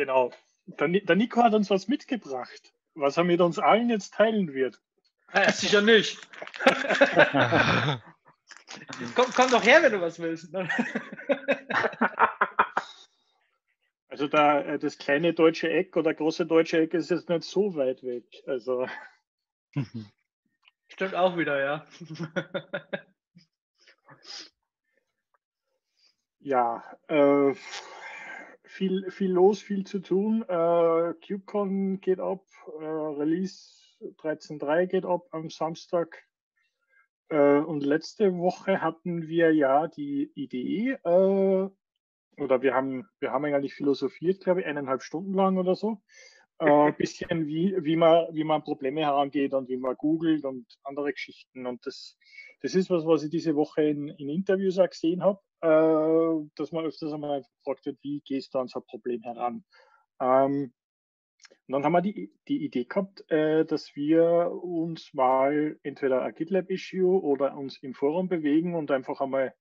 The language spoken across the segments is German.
Genau. Der, der Nico hat uns was mitgebracht, was er mit uns allen jetzt teilen wird. Ja, sicher nicht. komm, komm doch her, wenn du was willst. Also da, äh, das kleine deutsche Eck oder große deutsche Eck ist jetzt nicht so weit weg. Also. Stimmt auch wieder, ja. ja, äh, viel, viel los, viel zu tun. Äh, KubeCon geht ab, äh, Release 13.3 geht ab am Samstag. Äh, und letzte Woche hatten wir ja die Idee, äh, oder wir haben, wir haben eigentlich philosophiert, glaube ich, eineinhalb Stunden lang oder so. Ein äh, bisschen, wie, wie, man, wie man Probleme herangeht und wie man googelt und andere Geschichten. Und das, das ist was, was ich diese Woche in, in Interviews auch gesehen habe, äh, dass man öfters einmal gefragt wird, wie gehst du an so ein Problem heran? Ähm, und dann haben wir die, die Idee gehabt, äh, dass wir uns mal entweder ein GitLab-Issue oder uns im Forum bewegen und einfach einmal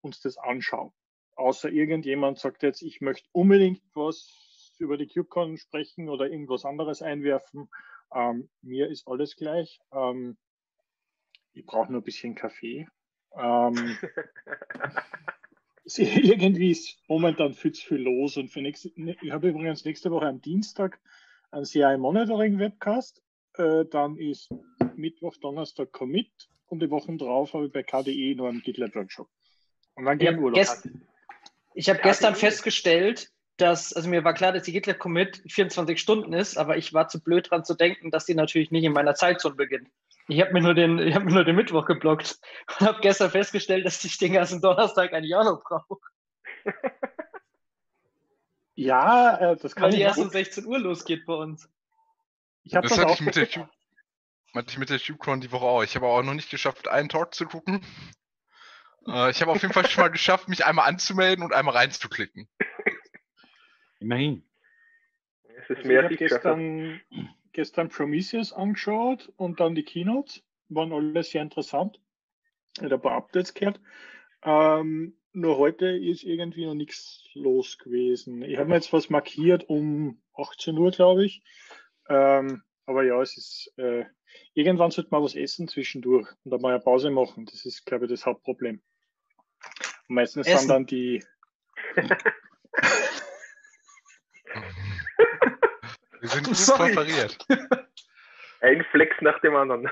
uns das anschauen. Außer irgendjemand sagt jetzt, ich möchte unbedingt was über die KubeCon sprechen oder irgendwas anderes einwerfen. Ähm, mir ist alles gleich. Ähm, ich brauche nur ein bisschen Kaffee. Ähm, irgendwie ist momentan viel zu viel los. Und für nächste, ne, ich habe übrigens nächste Woche am Dienstag ein CI Monitoring Webcast. Äh, dann ist Mittwoch, Donnerstag Commit und die Wochen drauf habe ich bei KDE noch einen GitLab Workshop. Und dann geht Urlaub. Gest ich habe gestern festgestellt, dass, also mir war klar, dass die GitLab Commit 24 Stunden ist, aber ich war zu blöd dran zu denken, dass die natürlich nicht in meiner Zeitzone beginnt. Ich habe mir, nur den, hab mir nur den Mittwoch geblockt und habe gestern festgestellt, dass ich den ganzen Donnerstag eigentlich auch noch brauche. Ja, äh, das kann Weil die erst um 16 Uhr losgeht bei uns. Ich habe das, das auch ich mit der Cube, hatte ich mit der CubeCon die Woche auch. Ich habe auch noch nicht geschafft, einen Talk zu gucken. Äh, ich habe auf jeden Fall schon mal geschafft, mich einmal anzumelden und einmal reinzuklicken. Immerhin. Es ist also mehr ich habe gestern, gestern Prometheus angeschaut und dann die Keynotes. Waren alle sehr interessant. Ich habe ein paar Updates gehört. Ähm, nur heute ist irgendwie noch nichts los gewesen. Ich habe mir jetzt was markiert um 18 Uhr, glaube ich. Ähm, aber ja, es ist, äh, irgendwann sollte man was essen zwischendurch und dann mal eine Pause machen. Das ist, glaube ich, das Hauptproblem. Und meistens essen. sind dann die. Wir sind gut Sorry. präpariert. Ein Flex nach dem anderen.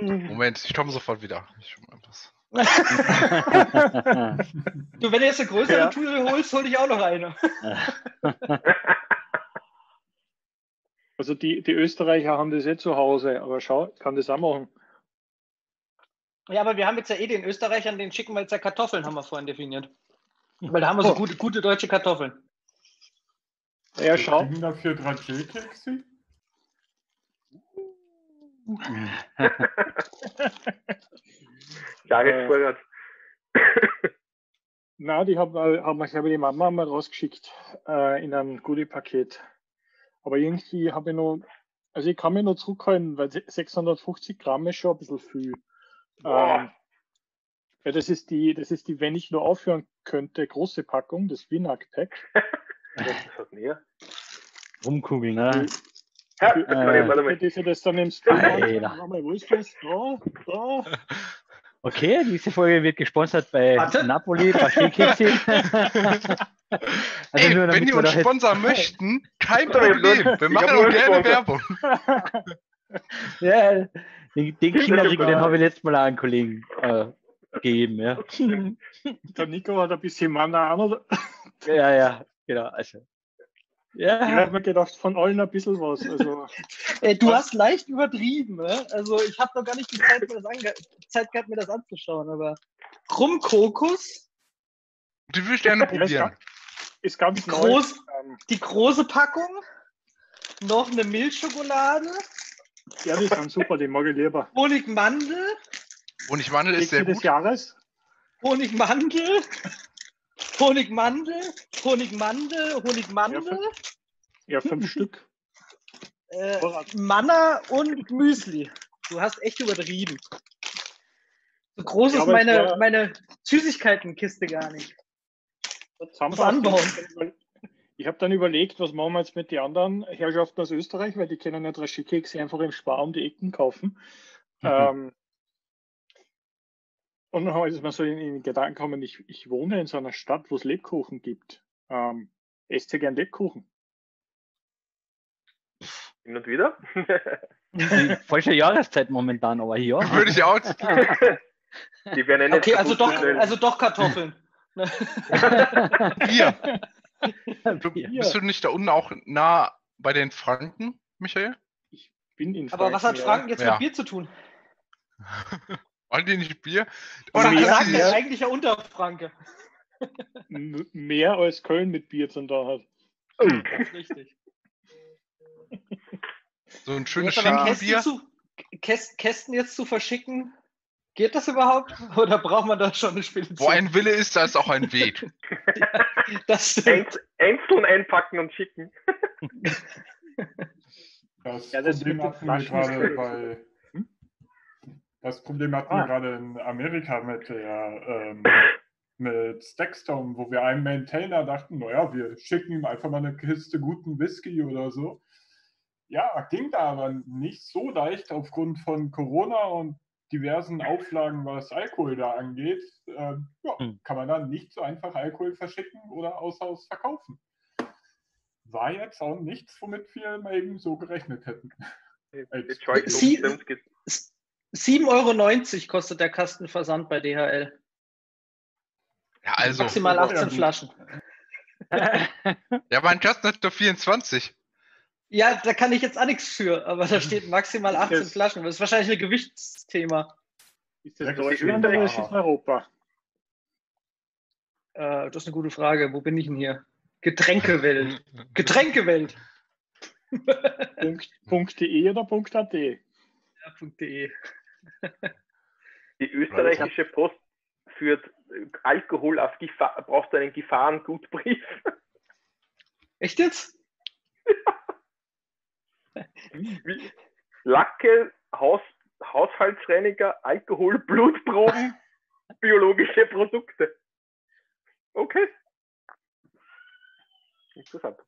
Moment, ich komme sofort wieder. Ich schon mal was. du, wenn du jetzt eine größere ja. Tour holst, hol ich auch noch eine. Also die, die Österreicher haben das eh zu Hause, aber schau, ich kann das auch machen. Ja, aber wir haben jetzt ja eh den Österreichern, den schicken wir jetzt ja Kartoffeln, haben wir vorhin definiert. Weil da haben wir so oh. gute, gute deutsche Kartoffeln. Ja, schau. Ich bin dafür 3D-Kekse. Jahresvorrat. Äh, na, die haben, haben ich glaube die Mama mal rausgeschickt äh, in ein Goodie-Paket. Aber irgendwie habe ich noch, also ich kann mich noch zurückhalten, weil 650 Gramm ist schon ein bisschen viel. Ähm, ja, das ist die, das ist die, wenn ich nur aufhören könnte, große Packung, das Winac Rumkugeln, ne? Ja, äh, warte mal. Das, das dann nimmst du. Wo ist das? Da, da. Okay, diese Folge wird gesponsert bei Warte. Napoli, Paschekexi. also Ey, nur, wenn die uns sponsern möchten, kein Problem. Wir machen auch gerne Werbung. ja, den, den Kinderriegel, den habe ich letztes Mal einen Kollegen äh, gegeben. Ja. Der Nico hat ein bisschen Mana an, oder? Ja, ja, genau. Also, ja. Ich habe mir gedacht, von allen ein bisschen was. Also, Ey, du was? hast leicht übertrieben. Ne? Also ich habe noch gar nicht die Zeit, mir das Zeit gehabt, mir das anzuschauen. Aber Rumkokos. Die würde ich gerne probieren. Ist ganz die, groß, ähm, die große Packung. Noch eine Milchschokolade. Ja, die sind super, die mag ich lieber. Honigmandel. Honigmandel ist sehr gut. des Jahres. Honigmandel. Honigmandel, Honigmandel, Honigmandel. Ja, fünf, ja, fünf Stück. Äh, Manna und Müsli. Du hast echt übertrieben. So groß ja, ist meine, meine Süßigkeitenkiste gar nicht. Was anbauen. ich habe dann überlegt, was machen wir jetzt mit den anderen Herrschaften aus Österreich, weil die können ja Draschi-Kekse einfach im Spar um die Ecken kaufen. Mhm. Ähm, und dann ist mir so in, in Gedanken gekommen, ich, ich wohne in so einer Stadt, wo es Lebkuchen gibt. Ähm, esst ihr gern Lebkuchen? Hin und wieder. Falsche Jahreszeit momentan, aber hier. Würde ich auch. Die werden okay, also doch, also doch Kartoffeln. Bier. Du, bist du nicht da unten auch nah bei den Franken, Michael? Ich bin in Franken. Aber was hat Franken jetzt ja. mit Bier zu tun? Wollen die nicht Bier? Und Franken ist eigentlich ja Unterfranke. Mehr als Köln mit Bier zu tun hat. Oh. Richtig. So ein schönes Schinkenbier. Kästen, Kästen jetzt zu verschicken, Geht das überhaupt? Oder braucht man da schon eine Spedition? Wo ein Wille ist, da ist auch ein Weg. das stimmt. Einzeln einpacken und schicken. Das, ja, das Problem hatten wir gerade bei. Das Problem hatten ah. wir gerade in Amerika mit der ähm, mit Stackstone, wo wir einem Maintainer dachten, naja, wir schicken ihm einfach mal eine Kiste guten Whisky oder so. Ja, ging da aber nicht so leicht aufgrund von Corona und diversen Auflagen, was Alkohol da angeht, äh, ja, hm. kann man dann nicht so einfach Alkohol verschicken oder außer Haus verkaufen. War jetzt auch nichts, womit wir mal eben so gerechnet hätten. 7,90 Euro kostet der Kastenversand bei DHL. Ja, also. Maximal 18 Flaschen. ja, mein Kasten hat doch 24. Ja, da kann ich jetzt auch nichts für, aber da steht maximal 18 das, Flaschen. Das ist wahrscheinlich ein Gewichtsthema. Ist das Deutschland oder ist es Europa? Äh, das ist eine gute Frage. Wo bin ich denn hier? Getränkewelt. Getränkewelt. Punkt, .de oder .at? Ja, .de. Die österreichische Post führt Alkohol auf Gefahr, brauchst einen Gefahrengutbrief. Echt jetzt? Lacke, Haus, Haushaltsreiniger, Alkohol, Blutproben, biologische Produkte. Okay. Interessant.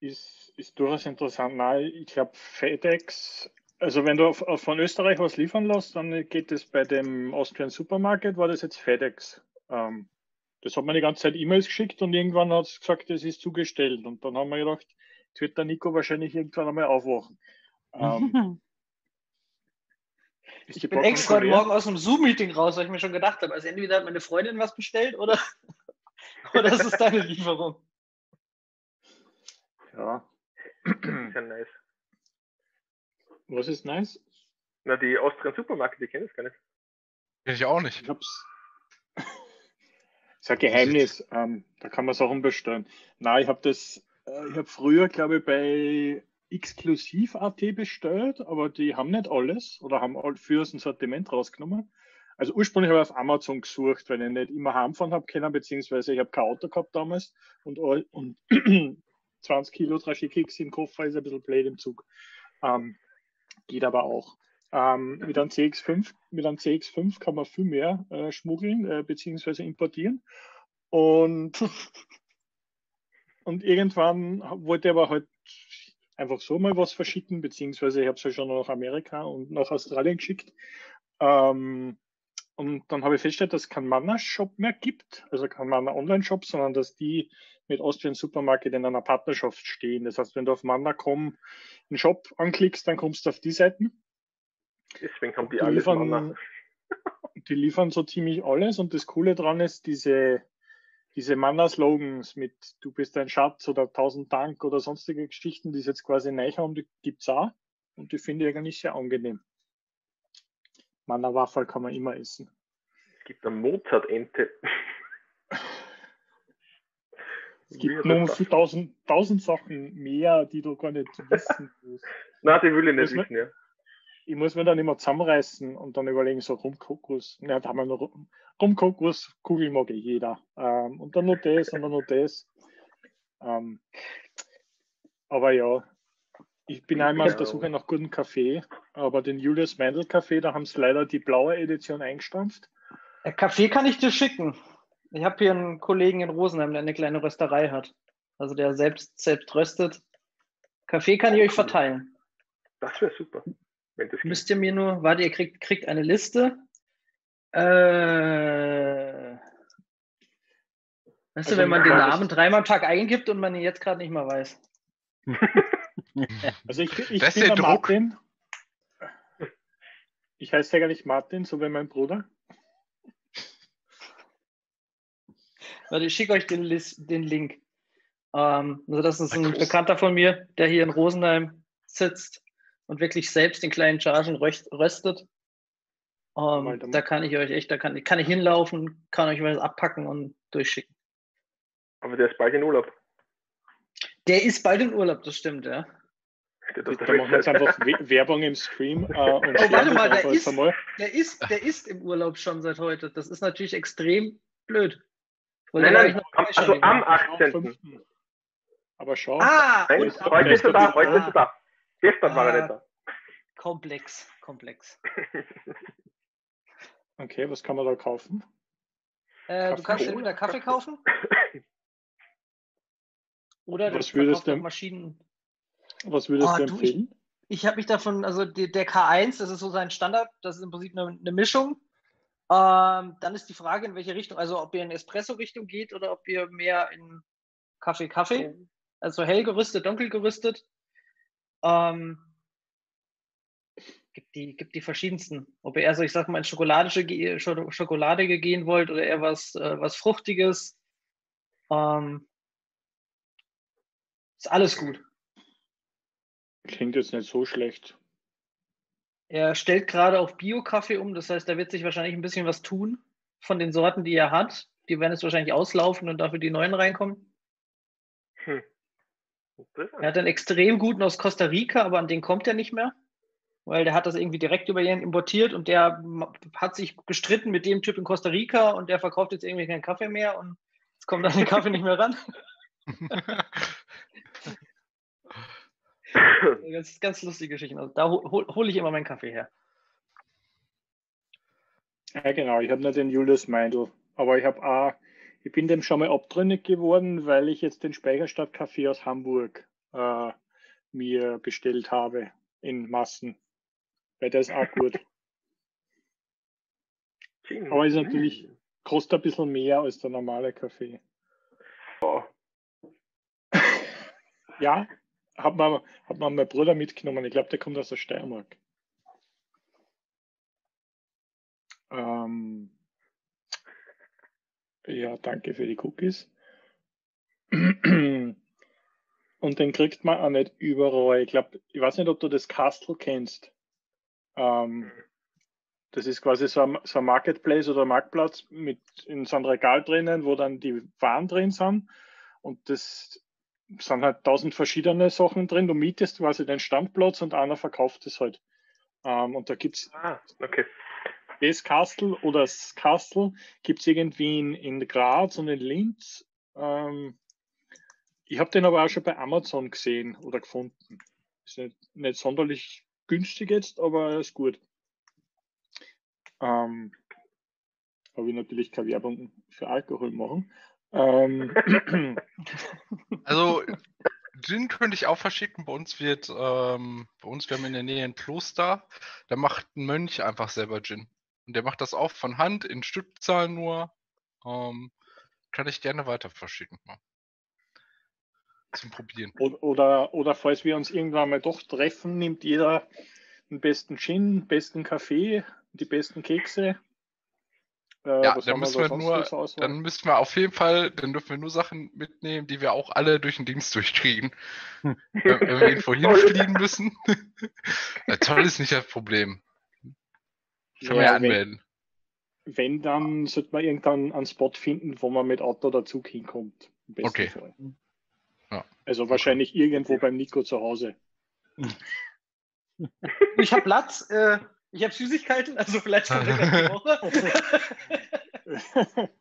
Ist, ist durchaus interessant. Nein, ich glaube, FedEx, also wenn du von Österreich was liefern lässt, dann geht es bei dem Austrian Supermarket, war das jetzt FedEx. Ähm, das hat man die ganze Zeit E-Mails geschickt und irgendwann hat es gesagt, das ist zugestellt. Und dann haben wir gedacht, Jetzt wird der Nico wahrscheinlich irgendwann einmal aufwachen. Ähm, ich bin extra heute Morgen aus dem Zoom-Meeting raus, weil ich mir schon gedacht habe, also entweder hat meine Freundin was bestellt oder, oder ist es deine Lieferung. Ja. ja nice. Was ist nice? Na, die Austrian Supermarkt, die kenne ich gar nicht. Kenn ich auch nicht. Ich hab's. das ist ein Geheimnis. Ähm, da kann man Sachen bestellen. Nein, ich habe das äh, ich habe früher, glaube ich, bei Exklusiv.at bestellt, aber die haben nicht alles oder haben für ein Sortiment rausgenommen. Also ursprünglich habe ich auf Amazon gesucht, weil ich nicht immer heimfahren habe können, beziehungsweise ich habe kein Auto gehabt damals und, und 20 Kilo Trashikix im Koffer ist ein bisschen blöd im Zug. Ähm, geht aber auch. Ähm, mit, einem CX5, mit einem CX5 kann man viel mehr äh, schmuggeln äh, beziehungsweise importieren. Und Und irgendwann wollte er aber halt einfach so mal was verschicken, beziehungsweise ich habe es ja schon nach Amerika und nach Australien geschickt. Ähm, und dann habe ich festgestellt, dass es keinen Manna-Shop mehr gibt, also kein Manna-Online-Shop, sondern dass die mit Austrian Supermarket in einer Partnerschaft stehen. Das heißt, wenn du auf Manna.com einen Shop anklickst, dann kommst du auf die Seiten. Deswegen haben die, die alles liefern. Die liefern so ziemlich alles und das Coole daran ist, diese diese Manner-Slogans mit Du bist ein Schatz oder Tausend Dank oder sonstige Geschichten, die es jetzt quasi neu haben, die gibt es auch. Und die finde ich eigentlich sehr angenehm. Mannerwaffel kann man immer essen. Es gibt eine Mozart-Ente. Es gibt noch tausend, tausend Sachen mehr, die du gar nicht wissen musst. Nein, die will ich nicht wissen, ja ich muss mir dann immer zusammenreißen und dann überlegen, so Rumkokos. Ja, da haben wir noch Rumkokos, Kugel mag eh jeder. Ähm, und dann noch das und dann noch das. Ähm, aber ja, ich bin einmal auf der Suche nach gutem Kaffee, aber den Julius Mendel Kaffee, da haben sie leider die blaue Edition eingestampft. Kaffee kann ich dir schicken. Ich habe hier einen Kollegen in Rosenheim, der eine kleine Rösterei hat. Also der selbst, selbst röstet. Kaffee kann ich euch verteilen. Das wäre super. Wenn das Müsst ihr mir nur, warte, ihr kriegt, kriegt eine Liste. Äh, weißt Also du, wenn man den Namen dreimal am Tag eingibt und man ihn jetzt gerade nicht mehr weiß. Also ich, ich Das bin der Druck. Martin. Ich heiße ja gar nicht Martin, so wie mein Bruder. Warte, ich schicke euch den, Lis- den Link. Ähm, also das ist ein groß. Bekannter von mir, der hier in Rosenheim sitzt und wirklich selbst in kleinen Chargen röst, röstet. Ähm, da kann ich euch echt, da kann, kann ich hinlaufen, kann euch was abpacken und durchschicken. Aber der ist bald in Urlaub. Der ist bald in Urlaub, das stimmt, ja. Da machen wir jetzt einfach We- Werbung im Stream. Äh, und Oh, warte mal, der ist- einmal. Der ist, der ist im Urlaub schon seit heute. Das ist natürlich extrem blöd. Nein, nein, schon also am Am 18. 5. Aber schau. Ah, Nein, heute ist er da, heute Ah. ist er da. Gestern war er Ah. nicht da. komplex, komplex. Okay, was kann man da kaufen? Äh, du kannst entweder Kaffee kaufen oder Was du würdest du- Maschinen. Was würdest Ah, du du, empfehlen? Ich habe mich davon, also die, der K1, das ist so sein Standard, das ist im Prinzip eine, eine Mischung. Ähm, dann ist die Frage, in welche Richtung, also ob ihr in Espresso-Richtung geht oder ob ihr mehr in Kaffee-Kaffee, also hell gerüstet, dunkel gerüstet. Ähm, gibt, die, gibt die verschiedensten. Ob ihr eher so, ich sag mal, in schokoladische, ge- Scho- schokoladige gehen wollt oder eher was, äh, was Fruchtiges. Ähm, ist alles gut. Klingt jetzt nicht so schlecht. Er stellt gerade auf Bio-Kaffee um, das heißt, da wird sich wahrscheinlich ein bisschen was tun von den Sorten, die er hat. Die werden jetzt wahrscheinlich auslaufen und dafür die neuen reinkommen. Hm. Er hat einen extrem guten aus Costa Rica, aber an den kommt er nicht mehr, weil der hat das irgendwie direkt über ihn importiert und der hat sich gestritten mit dem Typ in Costa Rica und der verkauft jetzt irgendwie keinen Kaffee mehr und jetzt kommt an den Kaffee nicht mehr ran. Ganz, ganz lustige Geschichten. Also da hole hol, ich immer meinen Kaffee her. Ja, genau. Ich habe nicht den Julius Meindl, aber ich habe auch, ich bin dem schon mal abtrünnig geworden, weil ich jetzt den Speicherstadt Kaffee aus Hamburg äh, mir bestellt habe in Massen. Weil der ist auch gut. Aber ist natürlich, kostet ein bisschen mehr als der normale Kaffee. Oh, Ja, hat man, hat man mein Bruder mitgenommen. Ich glaube, der kommt aus der Steiermark. Ähm, ja, danke für die Cookies. Und den kriegt man auch nicht überall. Ich glaube, ich weiß nicht, ob du das Castle kennst. Ähm, das ist quasi so ein, so ein Marketplace oder Marktplatz mit in so einem Regal drinnen, wo dann die Waren drin sind. Und das sind halt tausend verschiedene Sachen drin. Du mietest quasi den Standplatz und einer verkauft es halt. Ähm, und da gibt es ah, okay. das Castle oder das Castle gibt es irgendwie in, in Graz und in Linz. Ähm, ich habe den aber auch schon bei Amazon gesehen oder gefunden. Ist nicht, nicht sonderlich günstig jetzt, aber er ist gut. Ähm, habe ich natürlich keine Werbung für Alkohol machen. Ähm, Also, Gin könnte ich auch verschicken. Bei uns wird, ähm, bei uns, wir haben in der Nähe ein Kloster, da macht ein Mönch einfach selber Gin. Und der macht das auch von Hand in Stückzahlen nur. Ähm, kann ich gerne weiter verschicken. Mal. Zum Probieren. Oder, oder, oder falls wir uns irgendwann mal doch treffen, nimmt jeder den besten Gin, den besten Kaffee, die besten Kekse. Äh, Ja, dann müssen wir nur, dann müssen wir auf jeden Fall, dann dürfen wir nur Sachen mitnehmen, die wir auch alle durch den Dienst durchkriegen. wenn, wenn wir irgendwo hinfliegen müssen. ja, toll ist nicht das Problem. Kann man ja Ja, wenn- anmelden. Wenn, dann sollte man irgendwann einen Spot finden, wo man mit Auto oder Zug hinkommt. Im besten Okay. Fall. Ja. Also wahrscheinlich irgendwo beim Nico zu Hause. Ich habe Platz, äh, ich habe Süßigkeiten, also vielleicht kommt er gleich die Woche.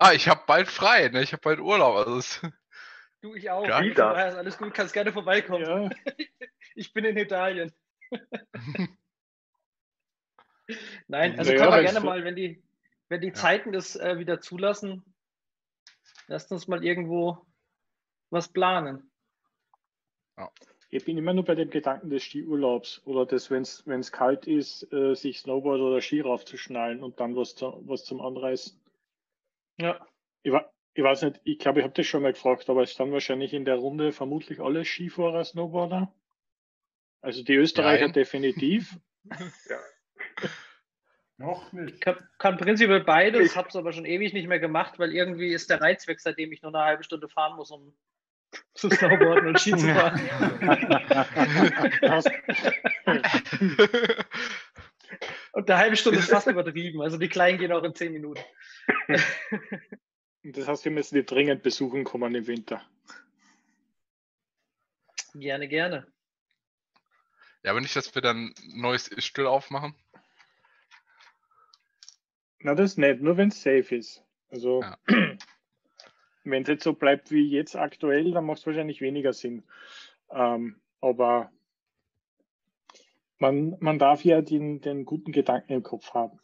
Ah, ich habe bald frei, ne? Ich habe bald Urlaub. Also es, Du, ich auch. Ja. Daher ist alles gut, kannst gerne vorbeikommen. ja, Ich bin in Italien. Nein, also Naja, können wir gerne so- mal, wenn die, wenn die Zeiten das äh, wieder zulassen, lasst uns mal irgendwo was planen. Ich bin immer nur bei dem Gedanken des Skiurlaubs oder des, wenn es kalt ist, äh, sich Snowboard oder Ski raufzuschnallen und dann was, zu, was zum Anreißen. Ja. Ich, ich weiß nicht, ich glaube, ich habe das schon mal gefragt, aber es dann wahrscheinlich in der Runde vermutlich alle Skifahrer, Snowboarder. Also die Österreicher Nein. definitiv. Noch nicht. Kann, kann prinzipiell beides, Ich- habe es aber schon ewig nicht mehr gemacht, weil irgendwie ist der Reiz weg, seitdem ich nur eine halbe Stunde fahren muss, um zu snowboarden und Ski zu fahren. Und eine halbe Stunde ist fast übertrieben. Also die Kleinen gehen auch in zehn Minuten. Und das heißt, wir müssen die dringend besuchen kommen im Winter. Gerne, gerne. Ja, aber nicht, dass wir dann ein neues Ischgl aufmachen. Na, das nicht, nur wenn es safe ist. Also, Ja. wenn es jetzt so bleibt wie jetzt aktuell, dann macht es wahrscheinlich weniger Sinn. Ähm, aber man, man darf ja den, den guten Gedanken im Kopf haben.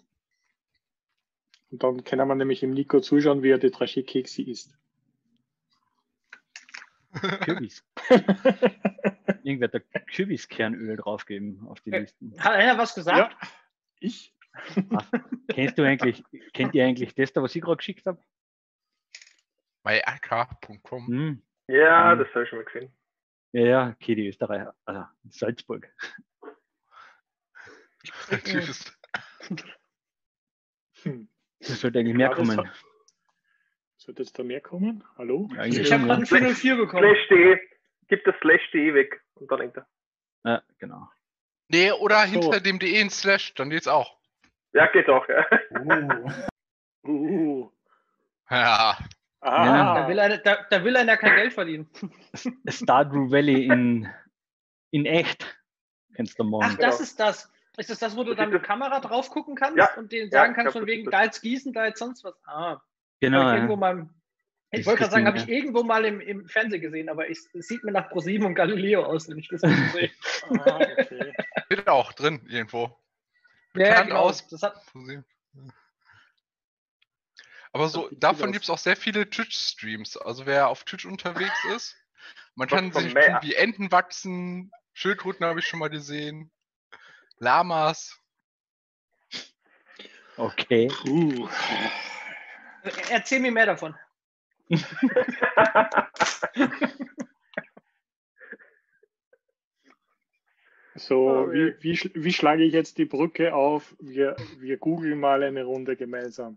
Und dann kann man nämlich im Nico zuschauen, wie er die Trashie-Kekse isst. Kürbis. Irgendwer hat da Kürbiskernöl draufgeben auf die Äh, Listen. Hat einer was gesagt? Ja, ich? Kennst du eigentlich, kennt ihr eigentlich das da, was ich gerade geschickt habe? myak.com. Hm. Ja, Ähm. das habe ich schon mal gesehen. Ja, ja, okay, die Österreicher, also Salzburg. Tschüss. Das sollte eigentlich mehr Ja, kommen. Sollte jetzt da mehr kommen? Hallo? Eigentlich Ich habe gerade ein 404 bekommen. Slash.de, gib das Slash.de weg und dann hinter. ja. ja, genau. Nee, oder So. hinter dem DE in Slash, dann geht's auch. Ja, geht auch, ja. Oh. Uh. Ja. Ah, Da will, einer, da, da will einer kein Geld verdienen. Stardew Valley in, in echt. Kennst du morgen. Ach, das ist das. Ist das das, wo du dann mit Kamera drauf gucken kannst Ja, und denen ja, sagen ich kannst, von wegen, da jetzt gießen, da jetzt sonst was. Ah, genau. ich ja. mal, ich wollte gerade sagen, habe ich irgendwo mal im, im Fernsehen gesehen, aber es sieht mir nach ProSieben und Galileo aus, wenn ich das so sehe. ah, okay. Steht auch drin irgendwo. Ja, ja, Bekannt genau. aus. Das hat, Aber so, davon gibt es auch sehr viele Twitch-Streams. Also wer auf Twitch unterwegs ist, man kann sich wie Enten wachsen, Schildkröten habe ich schon mal gesehen, Lamas. Okay. Puh. erzähl mir mehr davon. So, Oh, wie, wie, wie schlage ich jetzt die Brücke auf? Wir, wir googeln mal eine Runde gemeinsam.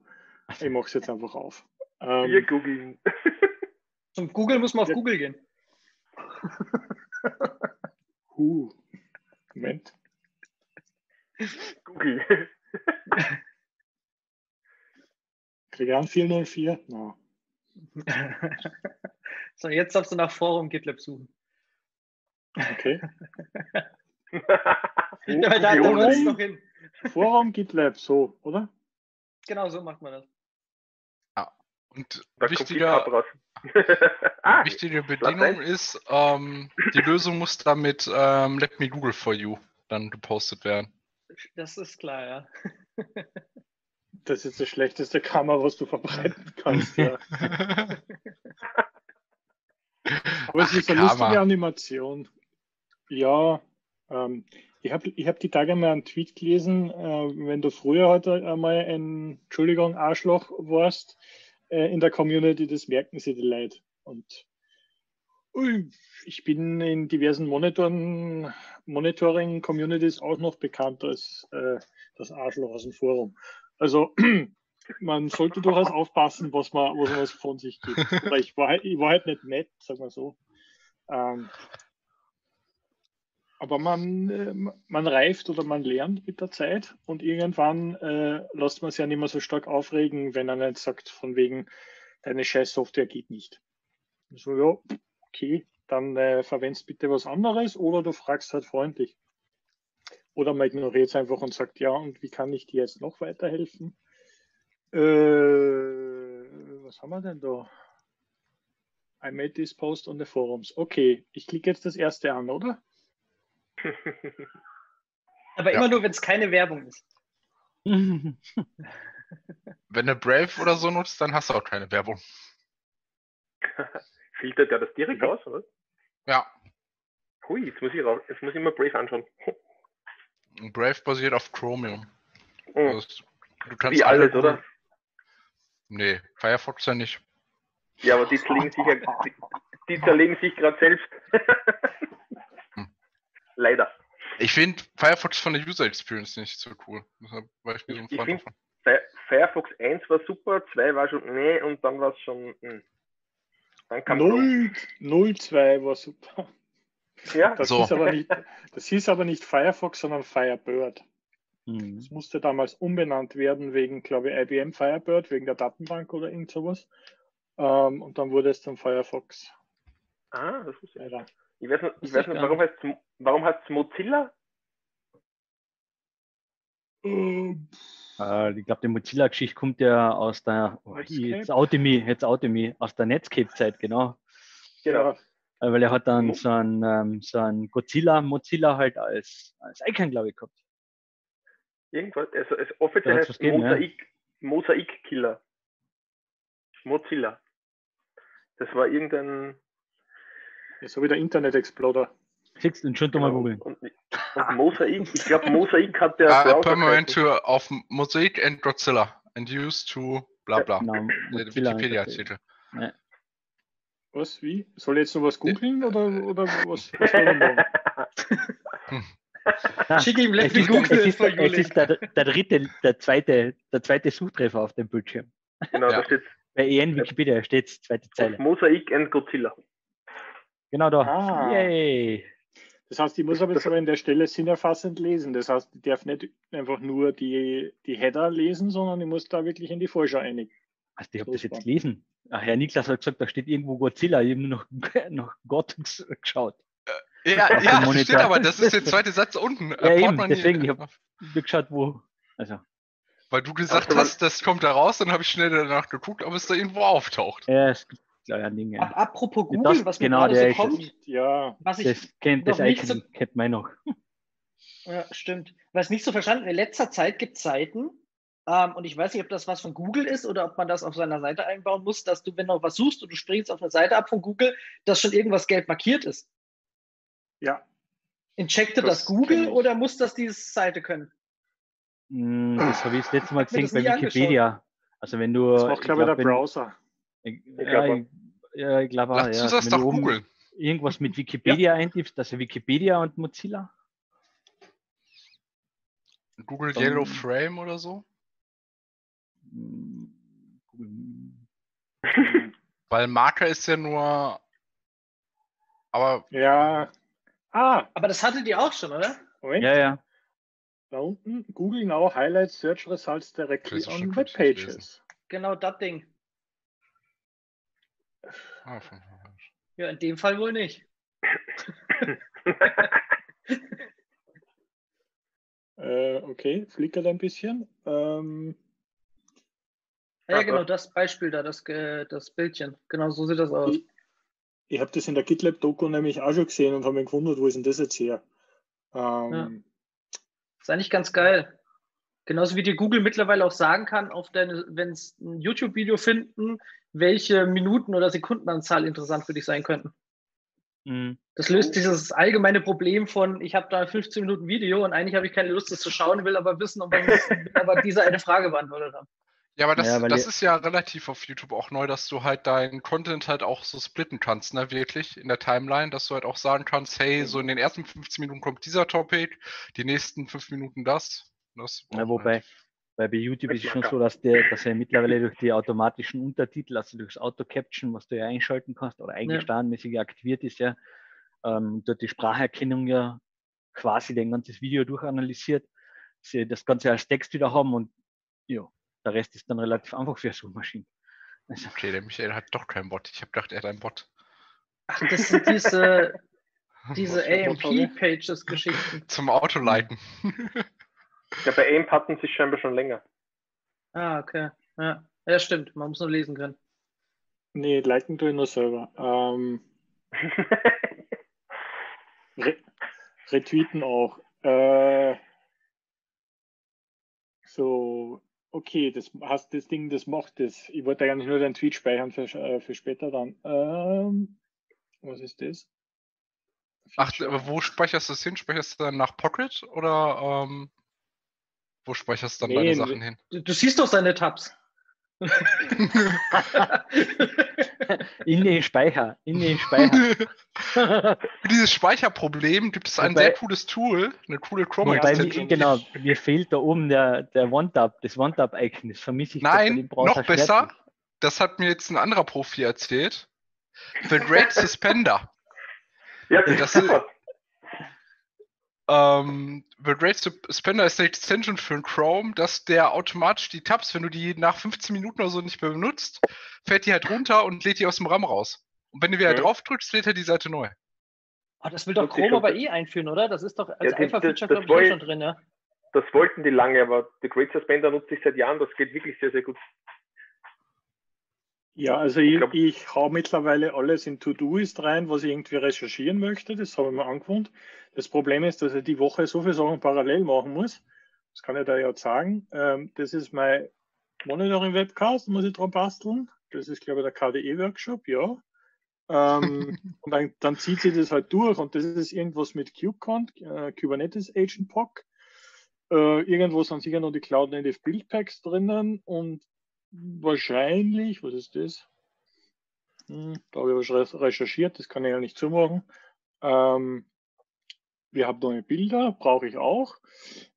Ich mache es jetzt einfach auf. Wir Ähm, googeln. Zum Google muss man auf Ja. Google gehen. huh. Moment. Google. Kriege ich einen 404? No. so, jetzt darfst du nach Forum GitLab suchen. Okay. Ja, da, da noch hin. Forum GitLab, so, oder? Genau so macht man das. Und wichtiger, ah, wichtige Bedingung ist, ähm, die Lösung muss damit ähm, Let me Google for you dann gepostet werden. Das ist klar, ja. Das ist das schlechteste Kammer, was du verbreiten kannst. Ja. Aber es Ach, ist eine Karma. lustige Animation. Ja, ähm, ich habe ich hab die Tage mal einen Tweet gelesen, äh, wenn du früher heute einmal ein, Entschuldigung, Arschloch warst äh, in der Community, das merken sie die Leute. Und ich bin in diversen Monitoring-Communities auch noch bekannt als äh, das Arschloch aus dem Forum. Also man sollte durchaus aufpassen, was man, was man von sich gibt. Oder ich war, halt- ich war halt nicht nett, sagen wir so. Ähm, aber man, äh, man reift oder man lernt mit der Zeit und irgendwann äh, lässt man sich ja nicht mehr so stark aufregen, wenn er nicht sagt, von wegen, deine scheiß Software geht nicht. So, ja, okay, dann äh, verwendest bitte was anderes oder du fragst halt freundlich. Oder man ignoriert es einfach und sagt, ja, und wie kann ich dir jetzt noch weiterhelfen? Äh, was haben wir denn da? I made this post on the forums. Okay, ich klicke jetzt das erste an, oder? Aber Ja. immer nur, wenn es keine Werbung ist. Wenn du Brave oder so nutzt, dann hast du auch keine Werbung. Filtert der das direkt aus, oder? Ja. Hui, jetzt muss ich, raus, jetzt muss ich mal Brave anschauen. Brave basiert auf Chromium. Mhm. Also, du kannst Wie alle alles, oder? Nee, Firefox ja nicht. Ja, aber die zerlegen sich, ja, die, die zerlegen sich gerade selbst. Hm. Leider. Ich finde Firefox von der User Experience nicht so cool. Deshalb war ich nicht so ein Ich Freund davon. Fi- Firefox 1 war super, 2 war schon nee und dann war es schon. Mh. Dann kam 0, 02 war super. Ja, Das, So. hieß aber nicht, das hieß aber nicht Firefox, sondern Firebird. Mhm. Das musste damals umbenannt werden wegen, glaube ich, IBM Firebird, wegen der Datenbank oder irgend sowas. Ähm, und dann wurde es dann Firefox. ah, das ist ja. Ich weiß, nicht- ich weiß ich nicht, warum heißt es warum heißt's Mozilla? Ähm, Äh, ich glaube, die Mozilla-Geschichte kommt ja aus der, oh, jetzt oute mich, jetzt oute mich, aus der Netscape-Zeit, genau. Genau. ja, Äh, Weil er hat dann so ein, ähm, so ein Godzilla, Mozilla halt als, als Icon, glaube ich, gehabt. Irgendwas. Also es offiziell Da hat's heißt gegeben, ja. Mosaik, Mosaik Killer. Mozilla. Das war irgendein. so wie der Internet Exploder. Siehst du, und schon mal genau, googeln. und, und Mosaik, ich glaube Mosaik hat der Uh, permanent to auf Mosaic and Godzilla and used to bla bla. Genau, Der Mozilla Wikipedia-Artikel. Was, wie? Soll ich jetzt noch was googeln oder, oder was, was soll ich machen? Ah, Schick ihm ist, Google es ist, es ist der, der dritte, der zweite, der zweite Suchtreffer auf dem Bildschirm. Genau, Ja. da steht Bei EN Wikipedia steht zweite Zeile. Mosaik and Godzilla. Genau da. Ah. Yay. Das heißt, ich muss aber jetzt aber in der Stelle sinnerfassend lesen. Das heißt, ich darf nicht einfach nur die, die Header lesen, sondern ich muss da wirklich in die Vorschau einigen. Also ich habe So das jetzt gelesen. Ach, Herr Niklas hat gesagt, da steht irgendwo Godzilla. Ich habe nur noch, noch Gott ges- geschaut. Ja, Auf dem ja, das Monitor. steht aber, das ist der zweite Satz unten. Ja, Äh, eben, deswegen, ich hab- Ich habe geschaut, wo. Also, Weil du gesagt Ach, du hast, das kommt da raus, dann habe ich schnell danach geguckt, ob es da irgendwo auftaucht. ja, es gibt ja ein Ding. Ab, Ja. apropos Google, das- was mir genau, gerade der so ist kommt, Ja, was ich Das kennt das noch nicht Icon, kennt man noch. Ja, stimmt. Was nicht so verstanden, in letzter Zeit gibt es Seiten, ähm, und ich weiß nicht, ob das was von Google ist oder ob man das auf seiner Seite einbauen muss, dass du, wenn du was suchst und du springst auf eine Seite ab von Google, dass schon irgendwas gelb markiert ist. ja. Incheckte Das das, Google oder muss das diese Seite können? Hm, Das habe ich das letzte Mal gesehen bei Wikipedia. Also wenn du. Das macht, glaube ich, der glaub, wenn- Browser. Ich, glaub ja, ich, ja, glaube. Lass Ja. das Wenn doch du oben googeln. irgendwas mit Wikipedia eintippst, also Wikipedia und Mozilla. Google Dann- Yellow Frame oder so. Google- Weil Marker ist ja nur. Aber Ja. Ah, Aber das hattet ihr auch schon, oder? Moment. Ja, ja. Da unten, Google Now Highlights Search Results directly on Web. Pages. Genau das Ding. Ah, von- Ja, in dem Fall wohl nicht. Äh, okay, flickert ein bisschen. Ähm, Ja, genau, das Beispiel da, das, äh, das Bildchen. Genau so sieht das aus. ich ich habe das in der GitLab-Doku nämlich auch schon gesehen und habe mich gewundert, wo ist denn das jetzt her? Ähm, Ist eigentlich ganz geil. Genauso wie dir Google mittlerweile auch sagen kann, auf deine, wenn es ein YouTube-Video finden, welche Minuten- oder Sekundenanzahl interessant für dich sein könnten. Hm. Das löst dieses allgemeine Problem von, ich habe da 15 Minuten Video und eigentlich habe ich keine Lust, das zu schauen, will aber wissen, ob man aber diese eine Frage beantwortet haben. Ja, aber das, Ja, das ist ja relativ auf YouTube auch neu, dass du halt deinen Content halt auch so splitten kannst, ne, wirklich in der Timeline, dass du halt auch sagen kannst, hey, so in den ersten 15 Minuten kommt dieser Topic, die nächsten 5 Minuten das. Das Ja, wobei, halt. weil bei YouTube ist es schon so, dass der, dass er mittlerweile durch die automatischen Untertitel, also durchs Auto-Caption, was du ja einschalten kannst oder eigentlich standardmäßig aktiviert ist, ja, ähm, dort die Spracherkennung ja quasi dein ganzes Video durchanalysiert, sie das Ganze als Text wieder haben und ja, der Rest ist dann relativ einfach für Suchmaschinen. Also, Okay, der Michael hat doch keinen Bot. Ich habe gedacht, er hat einen Bot. Ach, das sind diese, diese? AMP-Pages-Geschichten. Zum Autoleiten. ja, bei AIM hatten sie scheinbar schon länger. Ah, okay. Ja. ja, stimmt. Man muss nur lesen können. nee, liken tue ich nur selber. Ähm, re retweeten auch. Äh, so, okay, das hast das Ding, das macht das. Ich wollte eigentlich nur den Tweet speichern für, äh, für später dann. Ähm, was ist das? Ach, wo speicherst du es hin? Speicherst du dann nach Pocket oder ähm, wo speicherst du dann nee, deine Sachen hin? Du, du siehst doch seine Tabs. in den Speicher, in den Speicher. Für dieses Speicherproblem gibt es ein Wobei, sehr cooles Tool, eine coole Chrome Extension. Genau, mir fehlt da oben der, der OneTab, das OneTab-Icon, das vermisse ich. Nein, noch besser, das hat mir jetzt ein anderer Profi erzählt. The Great Suspender. Ja, das ist, ähm, Rate Suspender ist eine Extension für Chrome, dass der automatisch die Tabs, wenn du die nach 15 Minuten oder so nicht mehr benutzt, fällt die halt runter und lädt die aus dem RAM raus. Und wenn du wieder okay. drauf drückst, lädt er die Seite neu. Oh, das will doch Chrome aber eh einführen, oder? Das ist doch als ja, Alpha-Feature, glaube ich, schon drin, ja. Das wollten die lange, aber The Great Suspender nutze ich seit Jahren, das geht wirklich sehr, sehr gut. Ja, also ich, ich, ich hau mittlerweile alles in To-Do-Ist rein, was ich irgendwie recherchieren möchte. Das habe ich mir angewohnt. Das Problem ist, dass ich die Woche so viele Sachen parallel machen muss. Das kann ich da ja sagen. Ähm, das ist mein Monitoring-Webcast, muss ich dran basteln. Das ist, glaube ich, der KDE-Workshop, ja. ähm, und dann, dann, zieht sich das halt durch und das ist irgendwas mit KubeCon, äh, Kubernetes Agent POC. Äh, irgendwo sind sicher noch die Cloud Native Build Packs drinnen und wahrscheinlich, was ist das? Hm, da habe ich was recherchiert, das kann ich ja nicht zumachen. Ähm, wir haben neue Bilder, brauche ich auch.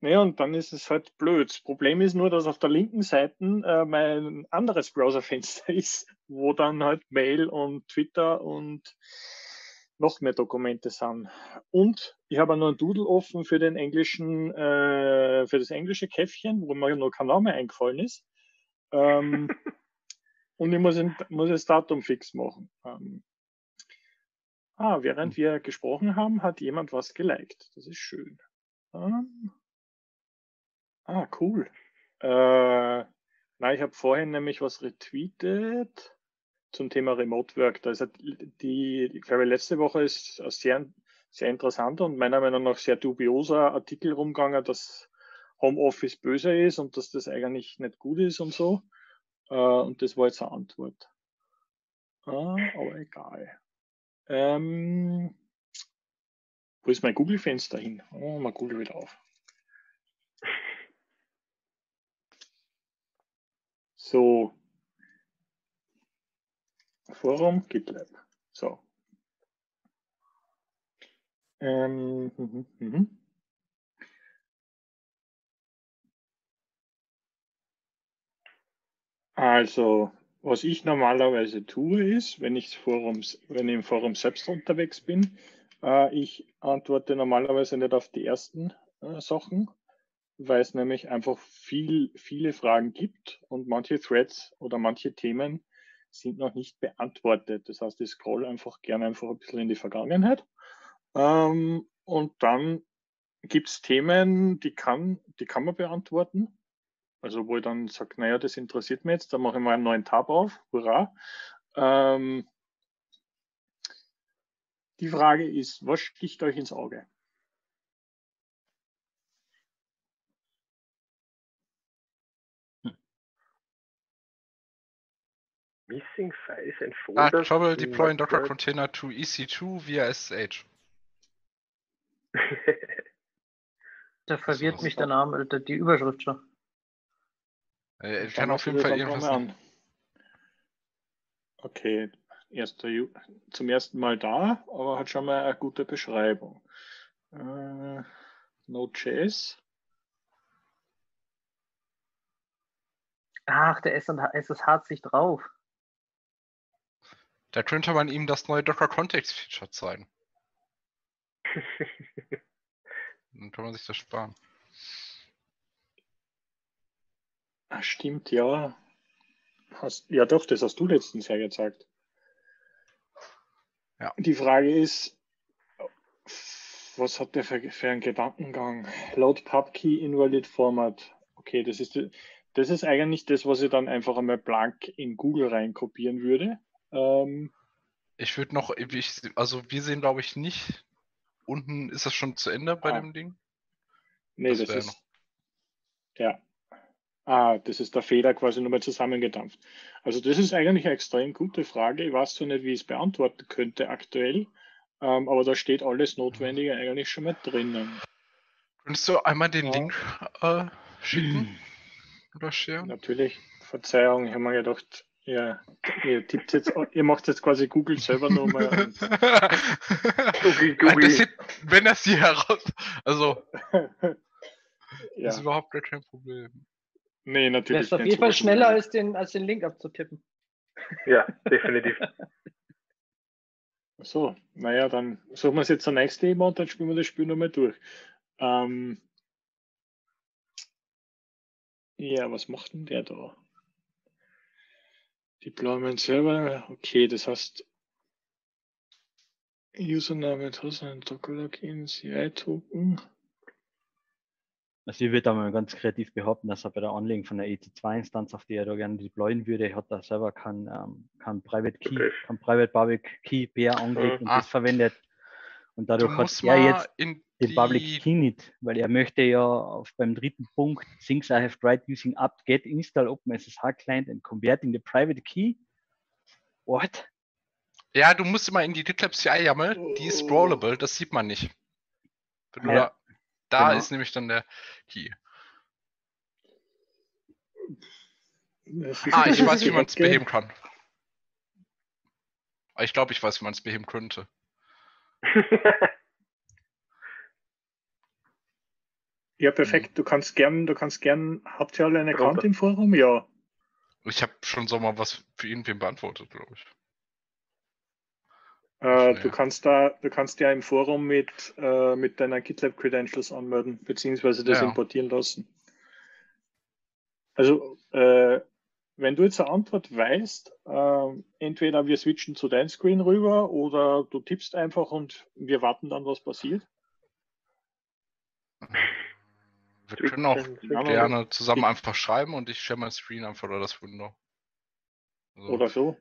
Naja, und dann ist es halt blöd. Das Problem ist nur, dass auf der linken Seite äh, mein anderes Browserfenster ist, wo dann halt Mail und Twitter und noch mehr Dokumente sind. Und ich habe noch einen Doodle offen für den englischen, äh, für das englische Käffchen, wo mir noch kein Name eingefallen ist. Ähm, und ich muss, ein, muss das Datum fix machen. Ähm, ah, während wir gesprochen haben, hat jemand was geliked. Das ist schön. Ähm, ah, cool. Äh, na, ich habe vorhin nämlich was retweetet zum Thema Remote Work. Da ist die, ich glaube, letzte Woche ist ein sehr, sehr interessanter und meiner Meinung nach sehr dubioser Artikel rumgegangen, dass Homeoffice böse ist und dass das eigentlich nicht gut ist und so. Äh, und das war jetzt eine Antwort. Ah, aber egal. Ähm, wo ist mein Google-Fenster hin? Oh, mal Google wieder auf. So. Forum, GitLab. So. Ähm, mh, mh. Also, was ich normalerweise tue, ist, wenn ich, Forums, wenn ich im Forum selbst unterwegs bin, äh, ich antworte normalerweise nicht auf die ersten äh, Sachen, weil es nämlich einfach viel, viele Fragen gibt und manche Threads oder manche Themen sind noch nicht beantwortet. Das heißt, ich scroll einfach gerne einfach ein bisschen in die Vergangenheit. Ähm, und dann gibt es Themen, die kann, die kann man beantworten. Also wo ich dann sage, naja, das interessiert mich jetzt, dann mache ich mal einen neuen Tab auf, hurra. Ähm, die Frage ist, was sticht euch ins Auge? Hm. Missing Files and Folders. Ah, trouble deploying Docker Container to EC2 via SSH. da verwirrt mich der Name, die Überschrift schon. Äh, ich kann auf jeden Fall irgendwas. An. Okay, erster zum ersten Mal da, aber hat schon mal eine gute Beschreibung. Äh, Node.js. Ach, der SSH hat sich drauf. Da könnte man ihm das neue Docker Context Feature zeigen. Dann kann man sich das sparen. Ach, stimmt, ja. Hast, ja, doch, das hast du letztens ja gezeigt. Ja. Die Frage ist, was hat der für, für einen Gedankengang? Load PubKey Invalid Format. Okay, das ist, das ist eigentlich das, was ich dann einfach einmal blank in Google reinkopieren würde. Ähm, ich würde noch, ich, also wir sehen glaube ich nicht, unten ist das schon zu Ende bei ah. dem Ding? Nee, das, das ist, noch. ja, Ah, das ist der Feder quasi nochmal zusammengedampft. Also das ist eigentlich eine extrem gute Frage. Ich weiß zwar nicht, wie ich es beantworten könnte aktuell, ähm, aber da steht alles Notwendige eigentlich schon mit drinnen. Könntest du einmal den ja. Link äh, schicken oder share? Natürlich. Verzeihung, ich habe mir gedacht, ja, ihr tippt jetzt, ihr macht jetzt quasi Google selber nochmal. Google, Google. Das wenn das hier heraus. Also. ja. ist überhaupt gar kein Problem. Nee, natürlich. Das ist auf jeden Fall schneller als den, als den Link abzutippen. Ja, definitiv. So, naja, dann suchen wir es jetzt zunächst nächste und dann spielen wir das Spiel nochmal durch. Ähm, ja, was macht denn der da? Deployment Server, okay, das heißt Username, Tassen, Docker-Login, CI-Token. Also ich würde mal ganz kreativ behaupten, dass er bei der Anlegung von der EC2-Instanz, auf die er da gerne deployen würde, hat er selber kein, ähm, kein Private Key, okay. kein Private Public Key Pair angelegt mhm. und ah. das verwendet. Und dadurch hat er jetzt den Public Key nicht, weil er möchte ja auf beim dritten Punkt Things I have tried using apt-get install OpenSSH client and converting the private key. What? Ja, du musst immer in die GitLab CI YAML, die ist scrollable, das sieht man nicht. Wenn ja. Da, genau. ist nämlich dann der Key. Ah, ich weiß, wie man es beheben kann. Ich glaube, ich weiß, wie man es beheben könnte. ja, perfekt. Du kannst gern, du kannst gern, habt ihr alle einen Account im Forum? Ja. Ich habe schon so mal was für irgendwen beantwortet, glaube ich. Äh, du kannst da, du kannst ja im Forum mit, äh, mit deiner GitLab Credentials anmelden, beziehungsweise das ja. importieren lassen. Also äh, wenn du jetzt eine Antwort weißt, äh, entweder wir switchen zu deinem Screen rüber oder du tippst einfach und wir warten dann, was passiert. Wir können auch gerne zusammen einfach schreiben und ich share mein Screen einfach oder das Window. Also, oder so.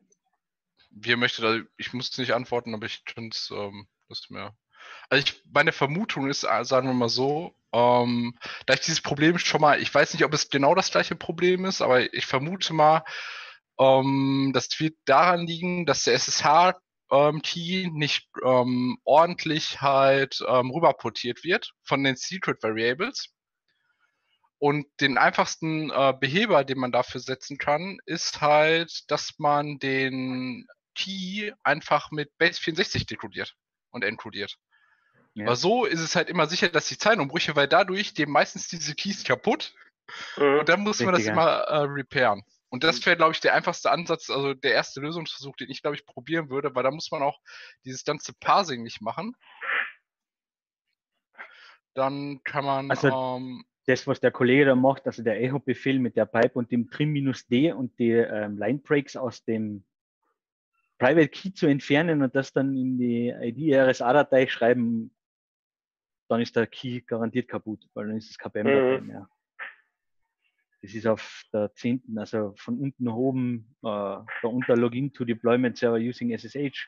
Wie ihr möchtet, ich muss nicht antworten, aber ich finde es, ähm, das mir. Also ich, meine Vermutung ist, äh, sagen wir mal so, ähm, da ich dieses Problem schon mal, ich weiß nicht, ob es genau das gleiche Problem ist, aber ich vermute mal, ähm, das wird daran liegen, dass der SSH ähm, nicht ähm, ordentlich halt ähm, rüberportiert wird von den Secret Variables. Und den einfachsten äh, Beheber, den man dafür setzen kann, ist halt, dass man den Key einfach mit Base 64 dekodiert und encodiert. Ja. Aber so ist es halt immer sicher, dass die Zeilenumbrüche, weil dadurch gehen meistens diese Keys kaputt mhm. und dann muss man das immer äh, repairen. Und das wäre, glaube ich, der einfachste Ansatz, also der erste Lösungsversuch, den ich, glaube ich, probieren würde, weil da muss man auch dieses ganze Parsing nicht machen. Dann kann man. Also, ähm, das, was der Kollege da macht, also der Echo-Befehl mit der Pipe und dem Trim-D und die ähm, Line Breaks aus dem Private Key zu entfernen und das dann in die ID-RSA-Datei schreiben, dann ist der Key garantiert kaputt, weil dann ist es kein BAM-Datei mhm. mehr. Das ist auf der 10., also von unten nach oben, äh, da unter Login to Deployment Server using SSH.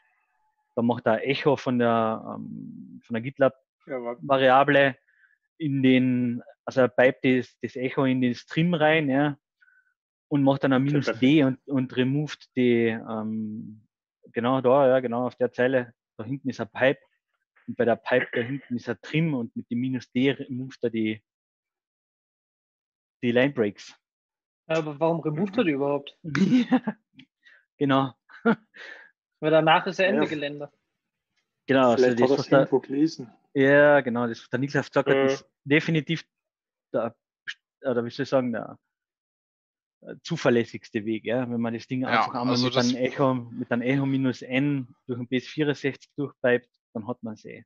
Da macht er Echo von der, ähm, von der GitLab-Variable in den, also er pipe das, das Echo in den Stream rein, ja, und macht dann ein minus D und, und removed die, ähm, genau da, ja, genau auf der Zeile, da hinten ist ein Pipe und bei der Pipe da hinten ist ein Trim und mit dem minus D removed er die, die Line Breaks. Aber warum removed er die überhaupt? genau. Weil danach ist ja Ende ja. Gelände. Genau, Vielleicht also das, hat das gelesen. Ja, genau, das der Niklas gesagt hat, ist definitiv der, oder wie soll ich sagen, der äh, zuverlässigste Weg, ja, wenn man das Ding ja, einfach einmal also mit, einem Echo, mit einem Echo minus N durch ein BS64 durchbleibt, dann hat man es eh.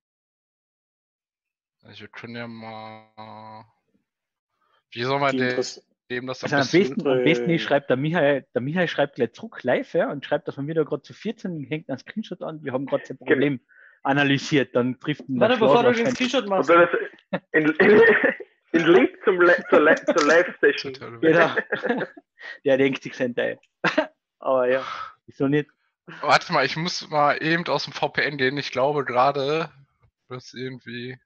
Also wir können ja mal. Wie soll man dem das am, also besten, am besten, am besten schreibt der Michael, der Michael schreibt gleich zurück live, ja, und schreibt, dass man wieder gerade zu 14 hängt ein Screenshot an, wir haben gerade sein genau. Problem analysiert, dann trifft man Warte, bevor du den Screenshot machst. In, in, in Link zum Le zur, Le zur Live-Session. Genau. Der denkt sich sein Teil. Aber ja, wieso nicht? Warte mal, ich muss mal eben aus dem VPN gehen. Ich glaube gerade, dass irgendwie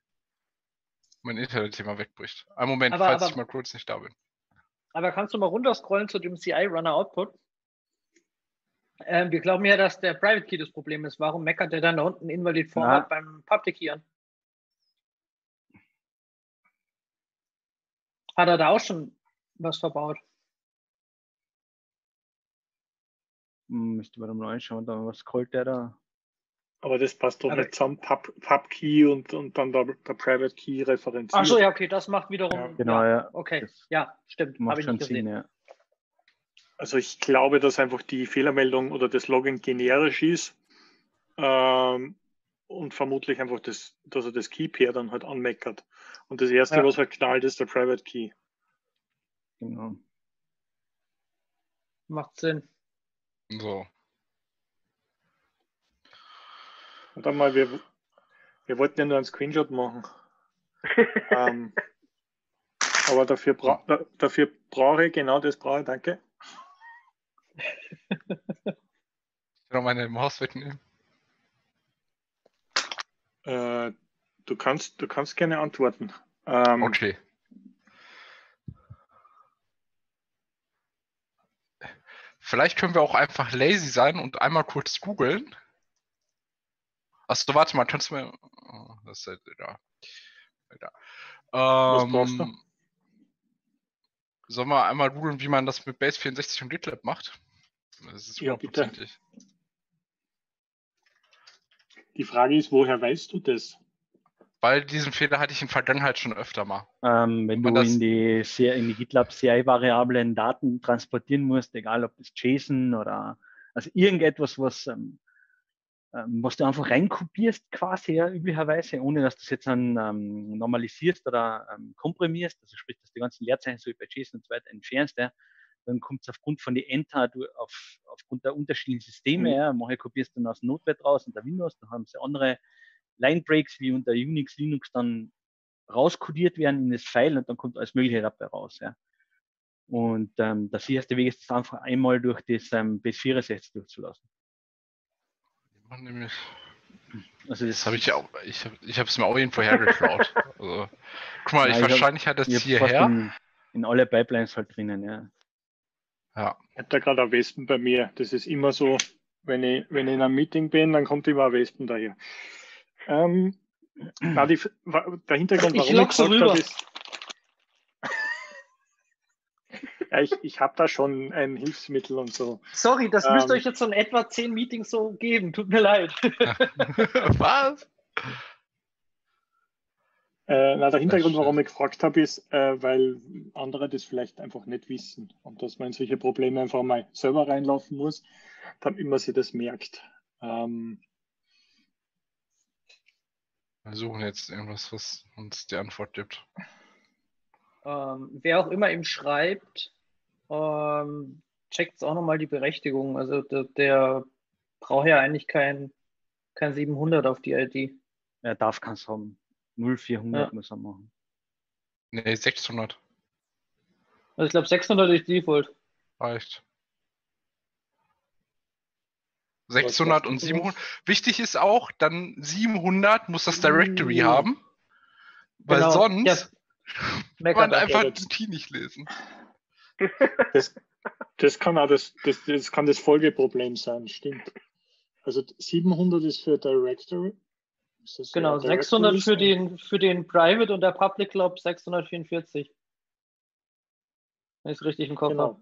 mein Internetthema wegbricht. Ein Moment, aber, falls aber, ich mal kurz nicht da bin. Aber kannst du mal runterscrollen zu dem CI-Runner Output? Ähm, wir glauben ja, dass der Private Key das Problem ist. Warum meckert der dann da unten invalid Format beim Public Key an? Hat er da auch schon was verbaut? Hm, müsste man mal anschauen, was scrollt der da? Aber das passt doch nicht zusammen, Pub, Pub Key und, und dann der, der Private Key referenziert. Achso, ja, okay, das macht wiederum. Ja, genau, ja. ja. Okay, das ja, stimmt. Macht schon Sinn, ja. Also ich glaube, dass einfach die Fehlermeldung oder das Login generisch ist ähm, und vermutlich einfach, das, dass er das Key-Pair dann halt anmeckert. Und das erste, ja. was halt knallt, ist der Private Key. Genau. Macht Sinn. So. Warte mal, wir, wir wollten ja nur einen Screenshot machen. ähm, aber dafür, bra dafür brauche ich, genau das brauche ich, danke. ich noch meine Maus wegnehmen. Äh, du, kannst, du kannst gerne antworten. Ähm, okay. Vielleicht können wir auch einfach lazy sein und einmal kurz googeln. Achso, warte mal, kannst du mir. Oh, das ist halt da. da. Ähm, Was brauchst du? Sollen wir einmal googeln, wie man das mit Base 64 und GitLab macht? Das ist ja, bitte. Die Frage ist, woher weißt du das? Weil diesen Fehler hatte ich in der Vergangenheit schon öfter mal. Ähm, wenn du in die, in die GitLab CI-Variablen Daten transportieren musst, egal ob das JSON oder also irgendetwas, was ähm, ähm, was du einfach reinkopierst quasi, ja, üblicherweise, ohne dass du es jetzt dann ähm, normalisierst oder ähm, komprimierst, also sprich, dass die ganzen Leerzeichen so wie bei JSON und so weiter entfernst, ja, dann kommt es aufgrund von den Enter, du, auf, aufgrund der unterschiedlichen Systeme, mhm. ja, manche kopierst du dann aus Notepad raus und der Windows, dann haben sie andere Line Breaks, wie unter Unix, Linux dann rauskodiert werden in das File und dann kommt alles Mögliche dabei raus, ja. Und ähm, der sicherste Weg ist es einfach einmal durch das ähm, Base64 durchzulassen nämlich. Also das habe ich ja auch, ich habe ich es mir auch irgendwo hergeklaut. also, guck mal, ich, wahrscheinlich hab, hat das hierher. In, in, alle Pipelines halt drinnen, ja. Ja. Ich habe da gerade ein Wespen bei mir. Das ist immer so, wenn ich, wenn ich in einem Meeting bin, dann kommt immer ein Wespen daher. Ähm, na, die, der Hintergrund, warum ich, ich gesagt habe, ist, ja, ich, ich habe da schon ein Hilfsmittel und so. Sorry, das ähm, müsst ihr euch jetzt so in etwa zehn Meetings so geben. Tut mir leid. Was? Äh, na, der Hintergrund, warum ich gefragt habe, ist, äh, weil andere das vielleicht einfach nicht wissen und dass man in solche Probleme einfach mal selber reinlaufen muss, damit man sich das merkt. Ähm, wir suchen jetzt irgendwas, was uns die Antwort gibt. Ähm, wer auch immer ihm schreibt, ähm, checkt auch nochmal die Berechtigung. Also der, der, braucht ja eigentlich kein, kein 700 auf die ID. Er darf keins haben. 0400 ja. muss er machen. Nee, 600. Also ich glaube 600 ist Default. Reicht. 600 und 700. Wichtig ist auch, dann 700 muss das Directory mhm. haben, weil genau. sonst ja. kann man einfach die Key nicht lesen. Das, das, kann auch das, das, das kann das Folgeproblem sein, stimmt. Also 700 ist für Directory. Genau, ja 600 für den, für den Private und der Public Club 644. Wenn ich es richtig im Kopf genau. habe.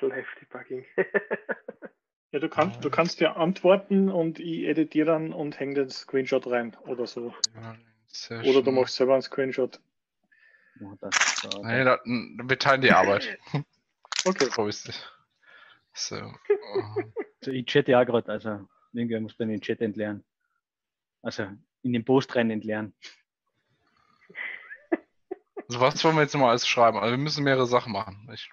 Live Debugging. Ja, du kannst, du kannst ja antworten und ich editiere dann und hänge den Screenshot rein oder so. Ja, oder du machst selber einen Screenshot. Das, nee, dann, wir teilen die Arbeit. okay. So es. So. also ich chatte ja gerade, also irgendwer muss dann den Chat entleeren. Also in den Post rein entleeren. Also was wollen wir jetzt mal alles schreiben? Also wir müssen mehrere Sachen machen. Ich,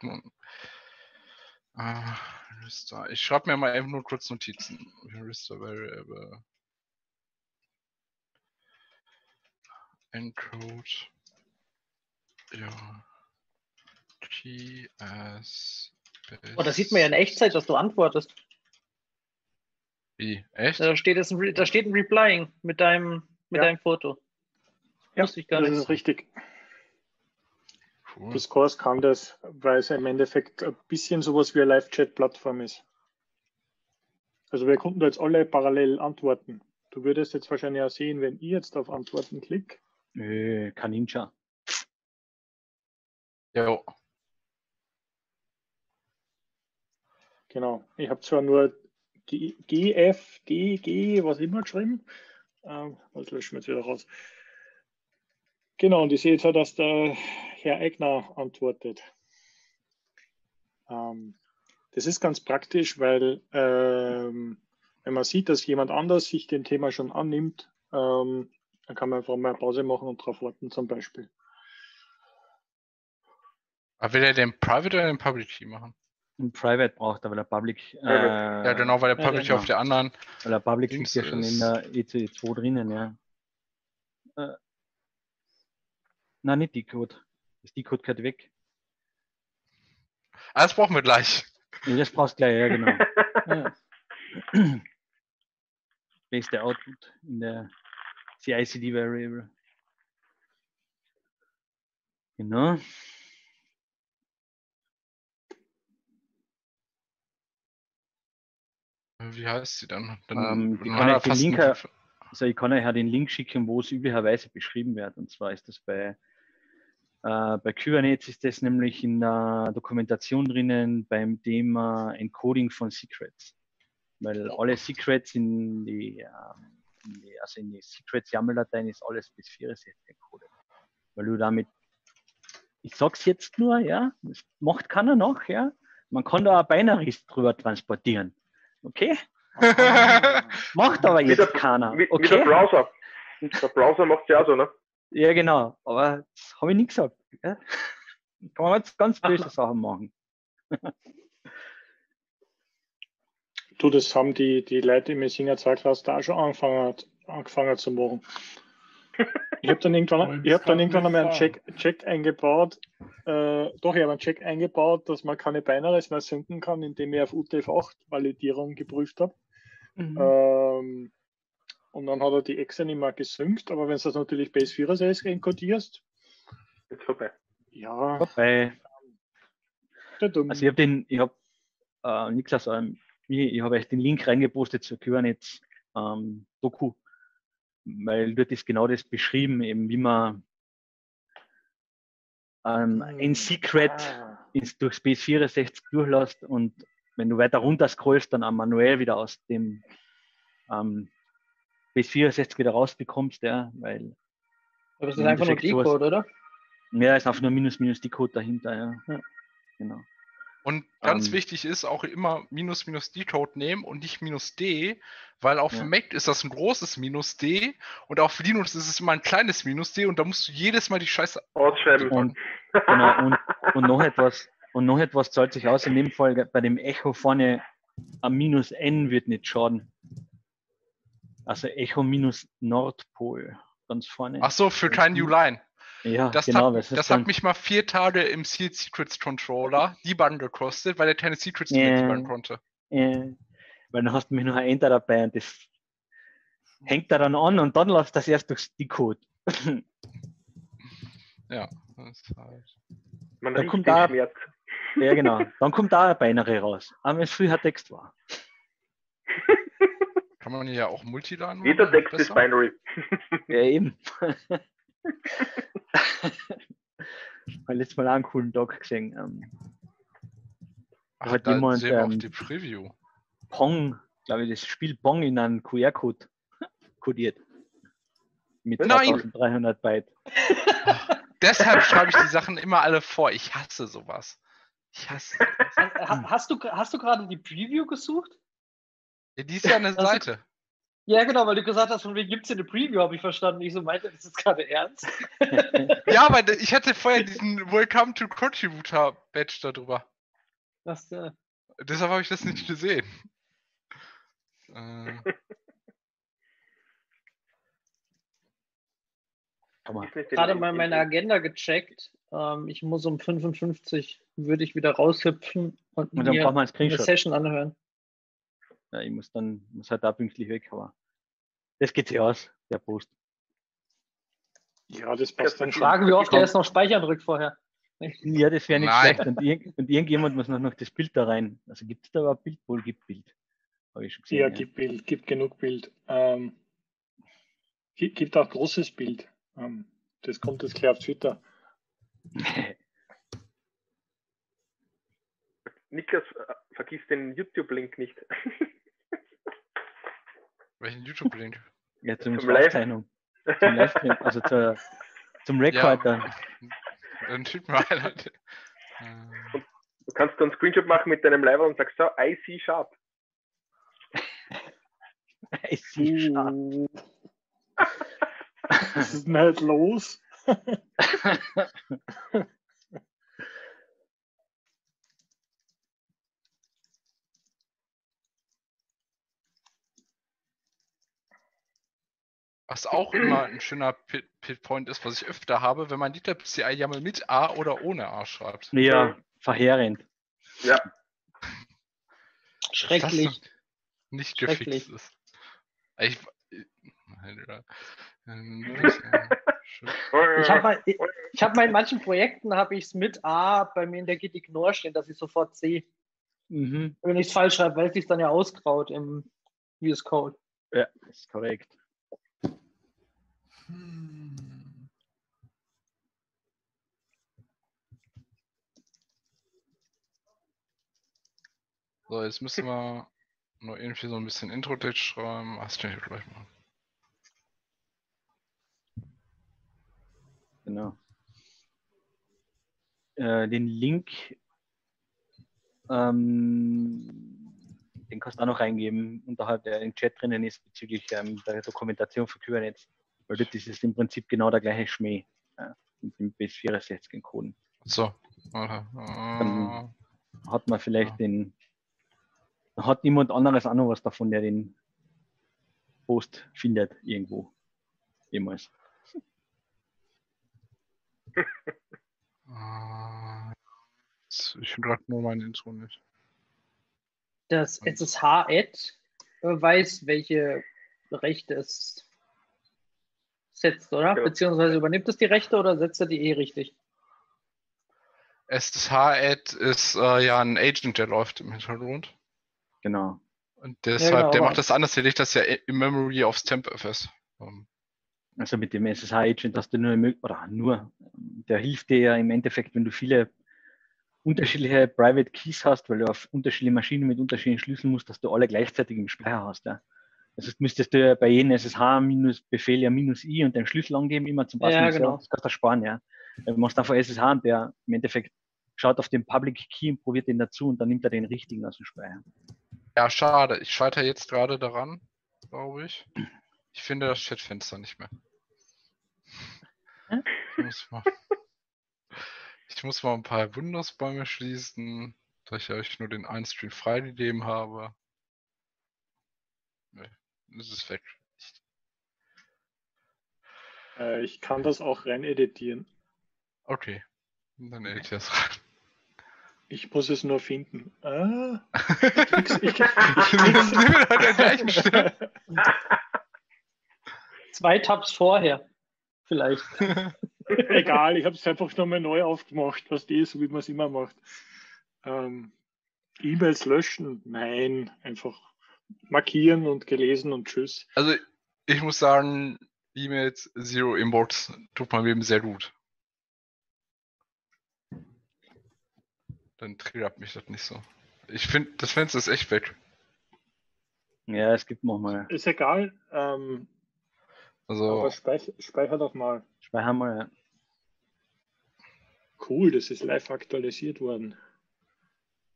äh, ich schreibe mir mal eben nur kurz Notizen. Register Variable. Encode key as Oh, da sieht man ja in Echtzeit, dass du antwortest. Wie? Echt? Da steht, es ein, da steht ein Replying mit deinem, mit Ja. deinem Foto. Ja, Wusste ich gar das nicht. ist richtig. Cool. Discourse kann das, weil es im Endeffekt ein bisschen sowas wie eine Live-Chat-Plattform ist. Also wir konnten da jetzt alle parallel antworten. Du würdest jetzt wahrscheinlich auch sehen, wenn ich jetzt auf Antworten klicke, Nö, Kaninja. Jo. genau. Ich habe zwar nur G, GF, G, G, was immer geschrieben. Ähm, das löschen wir jetzt wieder raus. Genau, und ich sehe jetzt auch, dass der Herr Eigner antwortet. Ähm, das ist ganz praktisch, weil ähm, wenn man sieht, dass jemand anders sich dem Thema schon annimmt, ähm, dann kann man einfach mal Pause machen und darauf warten zum Beispiel. Aber will er den Private oder den Public Key machen? Ein Private braucht er, weil der Public. Äh, Ja, genau, weil der ja, Public genau. auf der anderen. Weil der Public liegt ja schon in ist- der EC2 drinnen, ja. Äh, nein, nicht die Code. Das die Code gehört weg. Ah, das brauchen wir gleich. Ja, das brauchst du gleich, ja, genau. ja. Beste Output in der CICD Variable. Genau. Wie heißt sie dann? dann Ähm, kann ich den fast Link Also ich kann euch ja den Link schicken, wo es üblicherweise beschrieben wird. Und zwar ist das bei, äh, bei Kubernetes ist das nämlich in der Dokumentation drinnen beim Thema Encoding von Secrets. Weil alle Secrets in die, ähm, in die also in die Secrets YAML-Dateien ist alles bis 64 encoded. Weil du damit, ich sag's jetzt nur, ja, das macht keiner noch, ja. Man kann da auch Binaries drüber transportieren. Okay? Macht aber Mit jetzt der- keiner. Mit, mit der Okay? Browser. Der Browser macht ja auch so, ne? Ja, genau. Aber das habe ich nicht gesagt. Ja? Kann man jetzt ganz böse Sachen machen. Du, das haben die, die Leute im Messinger 2 Cluster auch schon angefangen, angefangen zu machen. Ich habe dann irgendwann, ich hab dann irgendwann einmal einen. Check, Check eingebaut. Äh, doch, ich habe einen Check eingebaut, dass man keine Binaries mehr synken kann, indem ich auf UTF-8 Validierung geprüft habe. Mhm. Ähm, und dann hat er die Exe nicht mehr gesynkt, aber wenn du das natürlich Base 4 enkodierst, Jetzt vorbei. ja, der dumm. also ich habe den, ich habe äh, nichts aus eurem, ich, ich habe euch den Link reingepostet zur Kubernetes ähm, Doku, weil dort ist genau das beschrieben, eben wie man ähm, ein Secret Ah. ins, durch Space 64 durchlässt und wenn du weiter runter scrollst, dann auch manuell wieder aus dem ähm, Space 64 wieder rausbekommst, ja, weil Aber das ist einfach nur Decode, oder? ja, ist einfach nur minus minus die Code dahinter, ja. ja genau. Und ganz Ähm. wichtig ist auch immer minus minus D-Code nehmen und nicht minus D, weil auf Ja. dem Mac ist das ein großes minus D und auf Linux ist es immer ein kleines minus D und da musst du jedes Mal die Scheiße. Ausschreiben. Und, genau, und, und noch etwas, und noch etwas zahlt sich aus in dem Fall bei dem Echo vorne am minus N wird nicht schaden. Also Echo minus Nordpol ganz vorne. Ach so, für kein New Line. Ja, Das, genau, hat, das das dann, hat mich mal vier Tage im Sealed Secrets Controller debuggen gekostet, weil er keine Secrets mehr Ja. debuggen konnte. äh, weil dann hast du mich noch ein Enter dabei und das hängt da dann an und dann läuft das erst durch die Code. Ja. Das ist halt. Man Da riecht kommt da- Schmerz. ja, genau. Dann kommt da ein Binary raus. Aber wenn es früher Text war. Kann man ja auch Multiladen Jeder machen? Text ist? Binary. Ja, eben. Weil letztes Mal auch einen coolen Tag gesehen. Ähm, Ach, hat da jemand, sehen wir auch ähm, die Preview. Pong, glaube ich, das Spiel Pong in einen QR-Code kodiert. Mit Nein! 2300 Byte. Deshalb schreibe ich die Sachen immer alle vor. Ich hasse sowas. Ich hasse sowas. Hast du, hast du gerade die Preview gesucht? Ja, die ist ja eine Das- Seite. Ja, genau, weil du gesagt hast, von wem gibt es hier eine Preview, habe ich verstanden. Ich so meinte, das ist gerade ernst. Ja, aber ich hatte vorher diesen Welcome to Contributor Badge darüber. Das, äh, Deshalb habe ich das nicht gesehen. Äh, gerade mal in- meine Agenda gecheckt. Ähm, ich muss um 55 würde ich wieder raushüpfen und, Und dann mir braucht man einen eine Screenshot. Session anhören. Ja, ich muss dann, muss halt da pünktlich weg, aber das geht sich aus, der Post. Ja, das passt dann schon. Fragen, wie oft er jetzt noch speichern drückt vorher. Ja, das wäre nicht Nein. schlecht. Und, irg und, irgendjemand muss noch das Bild da rein. Also gibt es da überhaupt Bild? Wohl gibt Bild. Habe ich schon gesehen. Ja, ja. gibt Bild, gibt genug Bild. Ähm, gibt auch großes Bild. Ähm, das kommt jetzt gleich auf Twitter. Niklas, äh, vergiss den YouTube-Link nicht. Welchen YouTube-Link? Ja, zum, zum Aufzeichnung. Zum Livestream, also zur, zum Rekord ja, dann. Dann schick mal einer. Und du kannst dann einen Screenshot machen mit deinem Live und sagst so, I see sharp. I see sharp. Was ist denn halt los? Was auch immer ein schöner Pitpoint ist, was ich öfter habe, wenn man Dieter CI YAML mit A oder ohne A schreibt. Ja, verheerend. Ja. Schrecklich. Nicht gefixt ist. Ich, ich habe mal, ich, ich hab mal in manchen Projekten habe ich es mit A bei mir in der Git Ignore stehen, dass ich sofort sehe. Mhm. Wenn ich es falsch schreibe, weil es sich dann ja ausgraut im VS Code. Ja, ist korrekt. So, jetzt müssen wir nur irgendwie so ein bisschen Intro-Text schreiben. Das kann ich gleich machen. Genau. Äh, den Link, ähm, den kannst du auch noch reingeben, unterhalb der im Chat drinnen ist, bezüglich ähm, der Dokumentation für Kubernetes. Weil das ist im Prinzip genau der gleiche Schmäh ja, mit dem B64 Coden. So. Dann hat man vielleicht ja. den, hat niemand anderes auch noch was davon, der den Post findet irgendwo. Jemals. ich gerade nur mein Intro nicht. Das SSH-Ad weiß, welche Rechte es setzt, oder? Ja. Beziehungsweise übernimmt es die Rechte oder setzt er die eh richtig? SSH-Add ist äh, ja ein Agent, der läuft im Hintergrund. Genau. Und deshalb, ja, genau, der macht das anders, der legt das ja im Memory aufs Temp fest. Also mit dem SSH-Agent hast du nur, oder nur, der hilft dir ja im Endeffekt, wenn du viele unterschiedliche Private Keys hast, weil du auf unterschiedliche Maschinen mit unterschiedlichen Schlüsseln musst, dass du alle gleichzeitig im Speicher hast. Ja. Das heißt, müsstest du ja bei jedem SSH-Befehl ja minus i und den Schlüssel angeben, immer zum Passen. Ja, genau. Das kannst du sparen, ja. Du machst einfach SSH und der im Endeffekt schaut auf den Public Key und probiert den dazu und dann nimmt er den richtigen aus dem Speicher. Ja, schade. Ich scheitere jetzt gerade daran, glaube ich. Ich finde das Chatfenster nicht mehr. Ich muss mal, ich muss mal ein paar Windows-Bäume schließen, da ich euch nur den einen Stream freigegeben habe. Das ist weg. Äh, ich kann das auch rein editieren. Okay, dann editiere ich das rein. Ich muss es nur finden. Ah, ich, ich, ich, an der gleichen Stelle. Zwei Tabs vorher, vielleicht. Egal, ich habe es einfach nochmal neu aufgemacht, was die ist, so wie man es immer macht. Ähm, E-Mails löschen? Nein, einfach markieren und gelesen und tschüss. Also ich muss sagen, E-Mails, Zero Inbox tut meinem Leben sehr gut. Dann triggert mich das nicht so. Ich finde, das Fenster ist echt weg. Ja, es gibt noch mal. Ist egal. Ähm, also, aber speich, speicher doch mal. Speicher mal, ja. Cool, das ist live aktualisiert worden.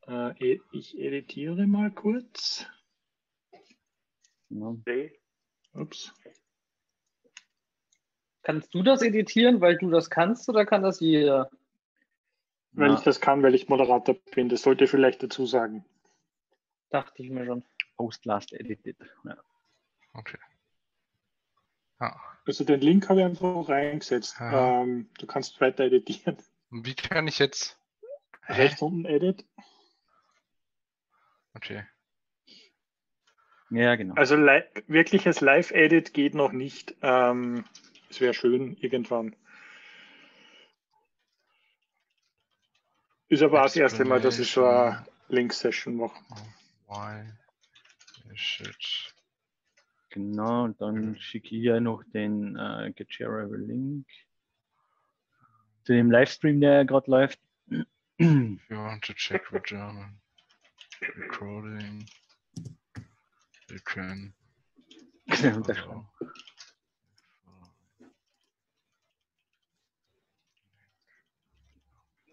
Äh, ich editiere mal kurz. Ja. Ups. Kannst du das editieren, weil du das kannst, oder kann das jeder? Weil ja. ich das kann, weil ich Moderator bin. Das sollte ich vielleicht dazu sagen. Dachte ich mir schon. Post last edited. Ja. Okay. Ja. Also den Link habe ich einfach reingesetzt. Ähm, du kannst weiter editieren. Wie kann ich jetzt? Rechts unten Edit. Okay. Ja, genau. Also li wirkliches Live-Edit geht noch nicht. Ähm, es wäre schön irgendwann. Ist aber auch das erste Mal, dass ich so eine Link-Session mache. Why is it? Genau, und dann schicke ich ja noch den äh, Shareable Link zu dem Livestream, der gerade läuft. If you want to check the German recording, can. Genau, das schon.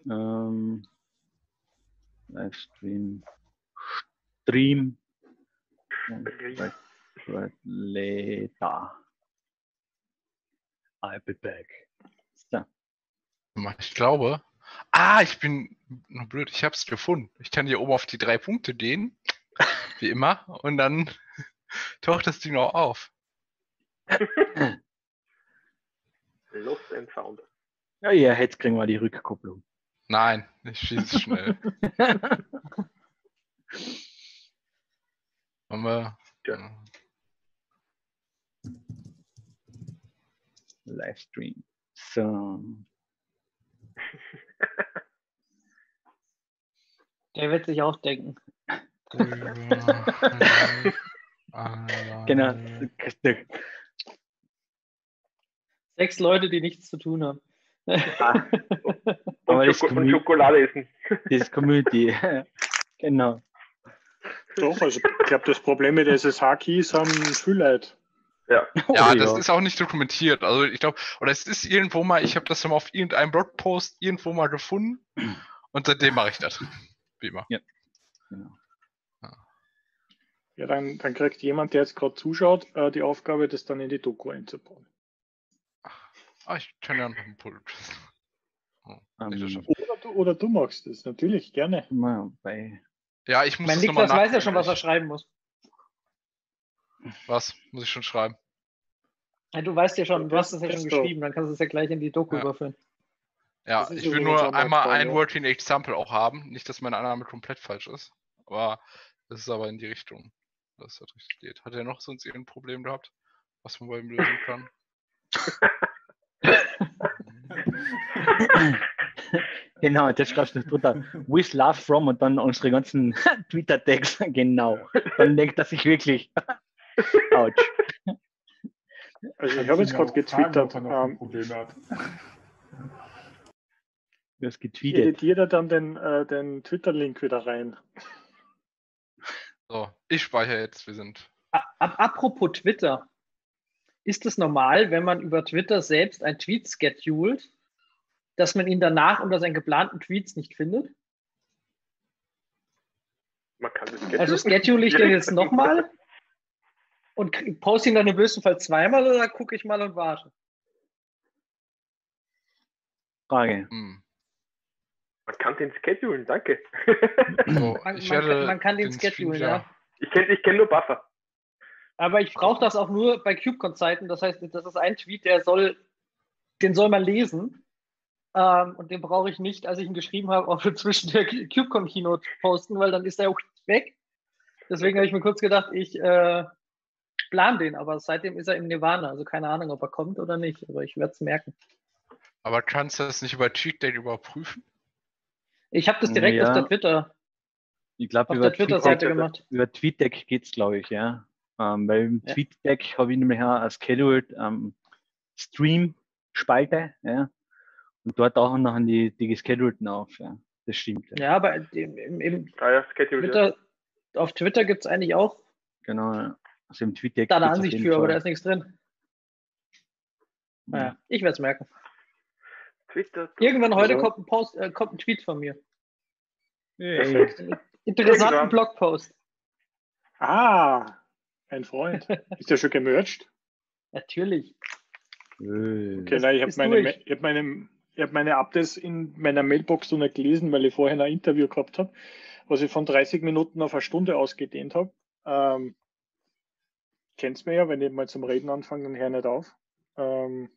Ähm, Livestream, Stream, later. I'll be back. So. Ich glaube. Ah, ich bin blöd, ich habe es gefunden. Ich kann hier oben auf die drei Punkte gehen, wie immer, und dann taucht das Ding auch auf. Lost and found. Ja, ja, jetzt kriegen wir die Rückkopplung. Nein, ich schieße schnell. Haben wir. Ja. Livestream. So. Der wird sich auch denken. Genau. Sechs Leute, die nichts zu tun haben. Ah, Und, Aber das Schoko Schokolade essen. das Community. genau. Doch, also ich glaube, das Problem mit SSH-Keys haben viele Leute. Ja. Ja, Oh, das ist auch nicht dokumentiert. Also ich glaube, oder es ist irgendwo mal, ich habe das mal auf irgendeinem Blogpost irgendwo mal gefunden und seitdem mache ich das. Wie immer. genau. Ja, dann, dann kriegt jemand, der jetzt gerade zuschaut, äh, die Aufgabe, das dann in die Doku einzubauen. Ah, ich kann ja noch ein Pull. Oh, Ähm. Oder du, oder du magst es, natürlich, gerne. Ja, ich muss Mein Niklas weiß ja schon, was er schreiben muss. Was muss ich schon schreiben? Ja, du weißt ja schon, du hast es ja schon geschrieben, dann kannst du es ja gleich in die Doku Ja. überführen. Ja, ich will nur einmal ein. Working Example auch haben. Nicht, dass meine Annahme komplett falsch ist. Aber es ist aber in die Richtung, dass das richtig geht. Hat er noch sonst irgendein Problem gehabt, was man bei ihm lösen kann? Genau, das schreibst du drunter. With love from und dann unsere ganzen Twitter-Tags. Genau. Dann denkt er sich wirklich. Autsch. Also ich habe jetzt gerade fragen, getwittert, ob er noch ein ähm, Problem hat. Du hast ich getweetet. editiere dann den, äh, den Twitter-Link wieder rein. So, ich speichere jetzt, wir sind. Apropos Twitter. Ist es normal, wenn man über Twitter selbst ein Tweet schedult, dass man ihn danach unter seinen geplanten Tweets nicht findet? Man kann das Also schedule ich den jetzt nochmal und poste ihn dann im besten Fall zweimal oder gucke ich mal und warte? Frage. Hm. Man kann den schedulen, danke. So, Man, ich man, man kann den Stream schedulen, ja. Ich kenne ich kenn nur Buffer. Aber ich brauche das auch nur bei KubeCon-Zeiten. Das heißt, das ist ein Tweet, der soll, den soll man lesen. Ähm, und den brauche ich nicht, als ich ihn geschrieben habe, auch für zwischen der KubeCon-Keynote posten, weil dann ist er auch weg. Deswegen habe ich mir kurz gedacht, ich äh, plan den, aber seitdem ist er im Nirvana. Also keine Ahnung, ob er kommt oder nicht, aber ich werde es merken. Aber kannst du das nicht über TweetDate überprüfen? Ich habe das direkt Ja. auf der Twitter, Ich glaube, auf über, der Twitter-Seite TweetDeck- gemacht. über TweetDeck geht es, glaube ich, ja. Ähm, weil im Ja. TweetDeck habe ich nämlich auch eine Scheduled ähm, Stream-Spalte, ja. Und dort auch noch die, die geschedulten auf, ja. Das stimmt. Ja. Ja, aber im, im, im Ah ja. Twitter, auf Twitter gibt es eigentlich auch Genau, ja. Also im TweetDeck. da eine Ansicht für, aber Fall. da ist nichts drin. Naja, ich werde es merken. Twitter. Irgendwann heute kommt, ein Post, äh, kommt ein Tweet von mir. Einen interessanten Irgendwann. Blogpost. Ah, ein Freund. Ist der schon gemercht? Natürlich. Äh, Okay, nein, ich habe meine, ich hab meine, ich hab meine Updates in meiner Mailbox noch nicht gelesen, weil ich vorher ein Interview gehabt habe, was ich von 30 Minuten auf eine Stunde ausgedehnt habe. Ähm, kennt's mir ja, wenn ich mal zum Reden anfange, dann hör nicht auf. Ähm,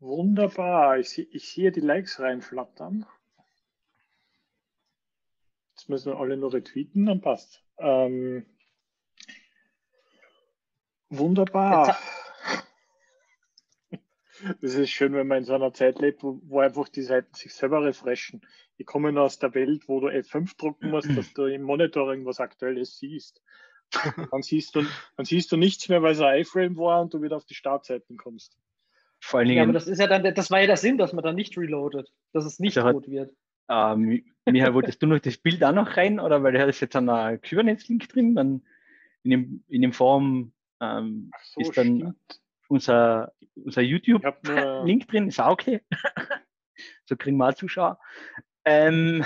wunderbar. Ich, ich sehe die Likes reinflattern. Jetzt müssen wir alle nur retweeten, dann passt. Ähm, wunderbar. Das ist schön, wenn man in so einer Zeit lebt, wo, wo einfach die Seiten sich selber refreshen. Ich komme aus der Welt, wo du F5 drucken musst, dass du im Monitoring was Aktuelles siehst. dann, siehst du, dann siehst du nichts mehr, weil es ein iFrame war und du wieder auf die Startseiten kommst. Vor allen Dingen, ja, aber das ist ja dann, das war ja der Sinn, dass man dann nicht reloadet, dass es nicht also rot wird. Ähm, Michael, wolltest du noch das Bild auch noch rein oder weil der ist jetzt einer Kubernetes-Link drin, dann in dem, in dem Forum ähm, so, ist dann stimmt. unser, unser YouTube-Link drin, ist auch okay. so kriegen wir auch Zuschauer. Ähm,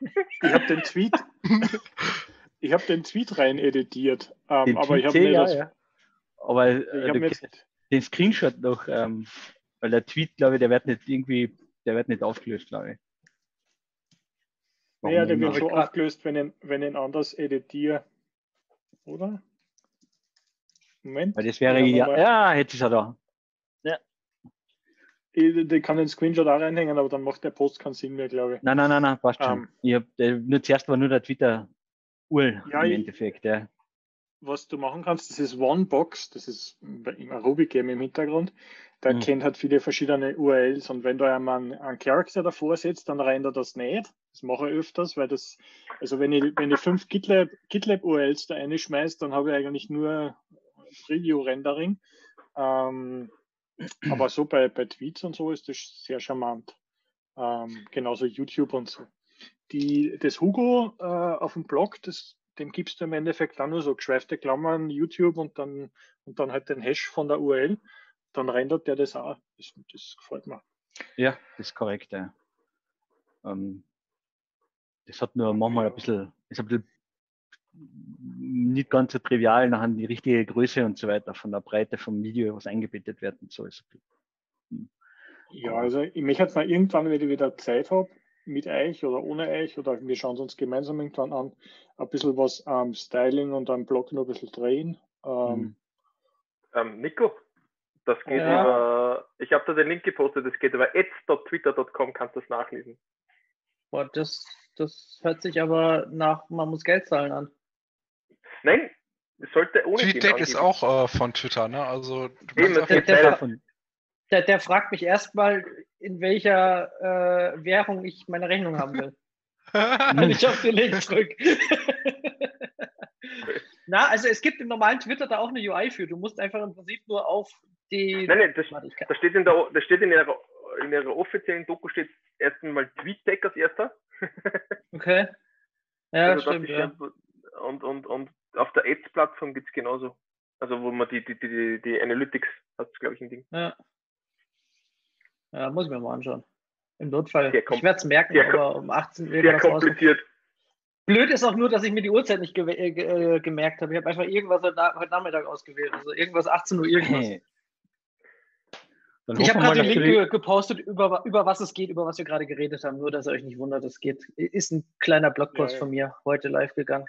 ich habe den Tweet, ich habe den Tweet rein editiert, ähm, aber ich habe mir ja, das, ja. Aber äh, du, jetzt, den Screenshot noch, ähm, weil der Tweet, glaube ich, der wird nicht irgendwie, der wird nicht aufgelöst, glaube ich. Warum naja, der wird schon aufgelöst, wenn ich, wenn ich anders editiere. Oder? Moment. Weil das wäre ja, ja, jetzt ist er da. Ja. Ich, ich kann den Screenshot auch reinhängen, aber dann macht der Post keinen Sinn mehr, glaube ich. Nein, nein, nein, nein passt schon. Um, ähm. ich hab, nur zuerst war nur der Twitter URL ja, im Endeffekt. Ja was du machen kannst, das ist OneBox, das ist im Arubi Game im Hintergrund. Der mhm. kennt halt viele verschiedene URLs und wenn du einmal einen, Charakter davor setzt, dann rennt er das nicht. Das mache ich öfters, weil das, also wenn ich, wenn ich fünf GitLab, GitLab da reinschmeiße, dann habe ich eigentlich nur Preview-Rendering. Ähm, aber so bei, bei Tweets und so ist das sehr charmant. Ähm, genauso YouTube und so. Die, das Hugo äh, auf dem Blog, das dem gibst du im Endeffekt dann nur so geschweifte Klammern, YouTube und dann, und dann halt den Hash von der URL. Dann rendert der das auch. Das, das gefällt mir. Ja, das ist korrekt, ja. Ähm, das hat nur manchmal ein bisschen, ist ein bisschen nicht ganz so trivial, nachher die richtige Größe und so weiter von der Breite vom Video, was eingebettet wird und so. Ist hm. Ja, also ich möchte jetzt mal irgendwann, wenn ich wieder Zeit habe, mit euch oder ohne euch oder wir schauen es uns gemeinsam irgendwann an, ein bisschen was am Styling und am Blog noch ein bisschen drehen. Ähm, mhm. ähm, Nico, das geht ja. über, ich habe da den Link gepostet, das geht über ads.twitter.com, kannst du das nachlesen. Boah, das, das hört sich aber nach, man muss Geld zahlen an. Nein, es sollte ohne TweetDeck ist auch äh, von Twitter, ne? Also Eben, der, der, der, der, fragt mich erstmal, in welcher äh, Währung ich meine Rechnung haben will. Und ich auf den Link zurück. Na, also es gibt im normalen Twitter da auch eine UI für. Du musst einfach im Prinzip nur auf die. Nein, nein, das, das steht in der, das steht in ihrer, in ihrer offiziellen Doku steht erst einmal TweetDeck als erster. okay. Ja, also stimmt. Ja. Und, und, und auf der Ads-Plattform gibt es genauso. Also wo man die, die, die, die Analytics hat, glaube ich, ein Ding. Ja. Ja, muss ich mir mal anschauen. Im Notfall. Ich werde es merken, sehr aber um 18 Uhr. Sehr kompliziert. Blöd ist auch nur, dass ich mir die Uhrzeit nicht ge äh, ge äh, gemerkt habe. Ich habe einfach irgendwas heute, heute, Nachmittag ausgewählt. Also irgendwas 18 Uhr irgendwas. Hey. Ich habe gerade den Link gepostet, über, über was es geht, über was wir gerade geredet haben. Nur, dass ihr euch nicht wundert, es geht. Ist ein kleiner Blogpost ja, ja. von mir heute live gegangen.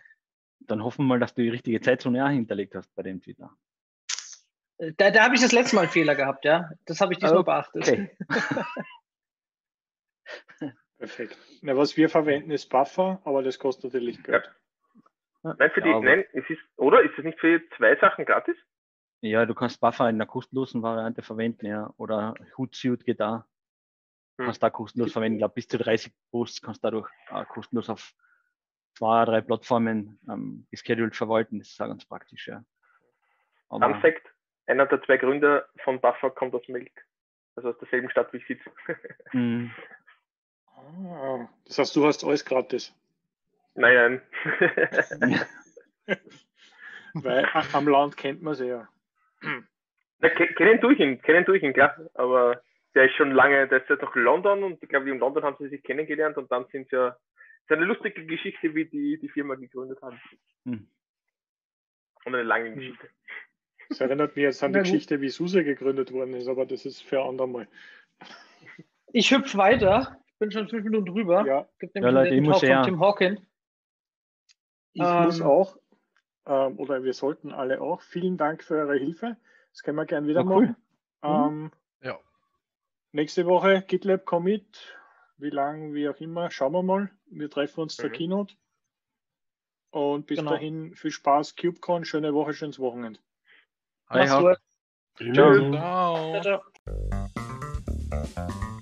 Dann hoffen wir mal, dass du die richtige Zeitzone auch hinterlegt hast bei dem Twitter. Da, da habe ich das letzte Mal einen Fehler gehabt, ja. Das habe ich diesmal okay. beachtet. Perfekt. Na, was wir verwenden, ist Buffer, aber das kostet natürlich Geld. Ja. Nein, für die, ja, nein, es ist, oder? Ist es nicht für zwei Sachen gratis? Ja, du kannst Buffer in der kostenlosen Variante verwenden, ja. Oder Hootsuite geht da. Hm. Kannst da kostenlos verwenden. Ich glaube, bis zu 30 Posts kannst du dadurch äh, kostenlos auf zwei, drei Plattformen ähm, gescheduled verwalten. Das ist auch ganz praktisch, ja. Aber, Fun Fact, einer der zwei Gründer von Buffer kommt aus Milk. Also aus derselben Stadt wie ich sitze. Mhm. Ah, das heißt, du hast alles gratis. Nein, nein. Weil am Land kennt man sie ja. ja kennen durch ihn, kennen durch ihn, klar. Aber der ist schon lange, der ist jetzt noch in London und ich glaube, in London haben sie sich kennengelernt und dann sind sie ja, ist eine lustige Geschichte, wie die die Firma gegründet haben. Hm. Und eine lange Geschichte. Das erinnert mich jetzt an die Geschichte, wie SUSE gegründet worden ist, aber das ist für andermal. Ich hüpfe weiter. Ich bin schon fünf Minuten drüber. Ja, gibt ja Leute, ich muss ja. Tim Hawkins. Ich ähm, muss auch, ähm, oder wir sollten alle auch, vielen Dank für eure Hilfe. Das können wir gerne wieder machen. Cool. Mhm. Ähm, ja. Nächste Woche GitLab Commit, wie lang, wie auch immer, schauen wir mal. Wir treffen uns mhm. zur Keynote. Und bis genau. dahin viel Spaß, CubeCon, schöne Woche, schönes Wochenende. Mach's gut. Ciao. Ciao. Ciao.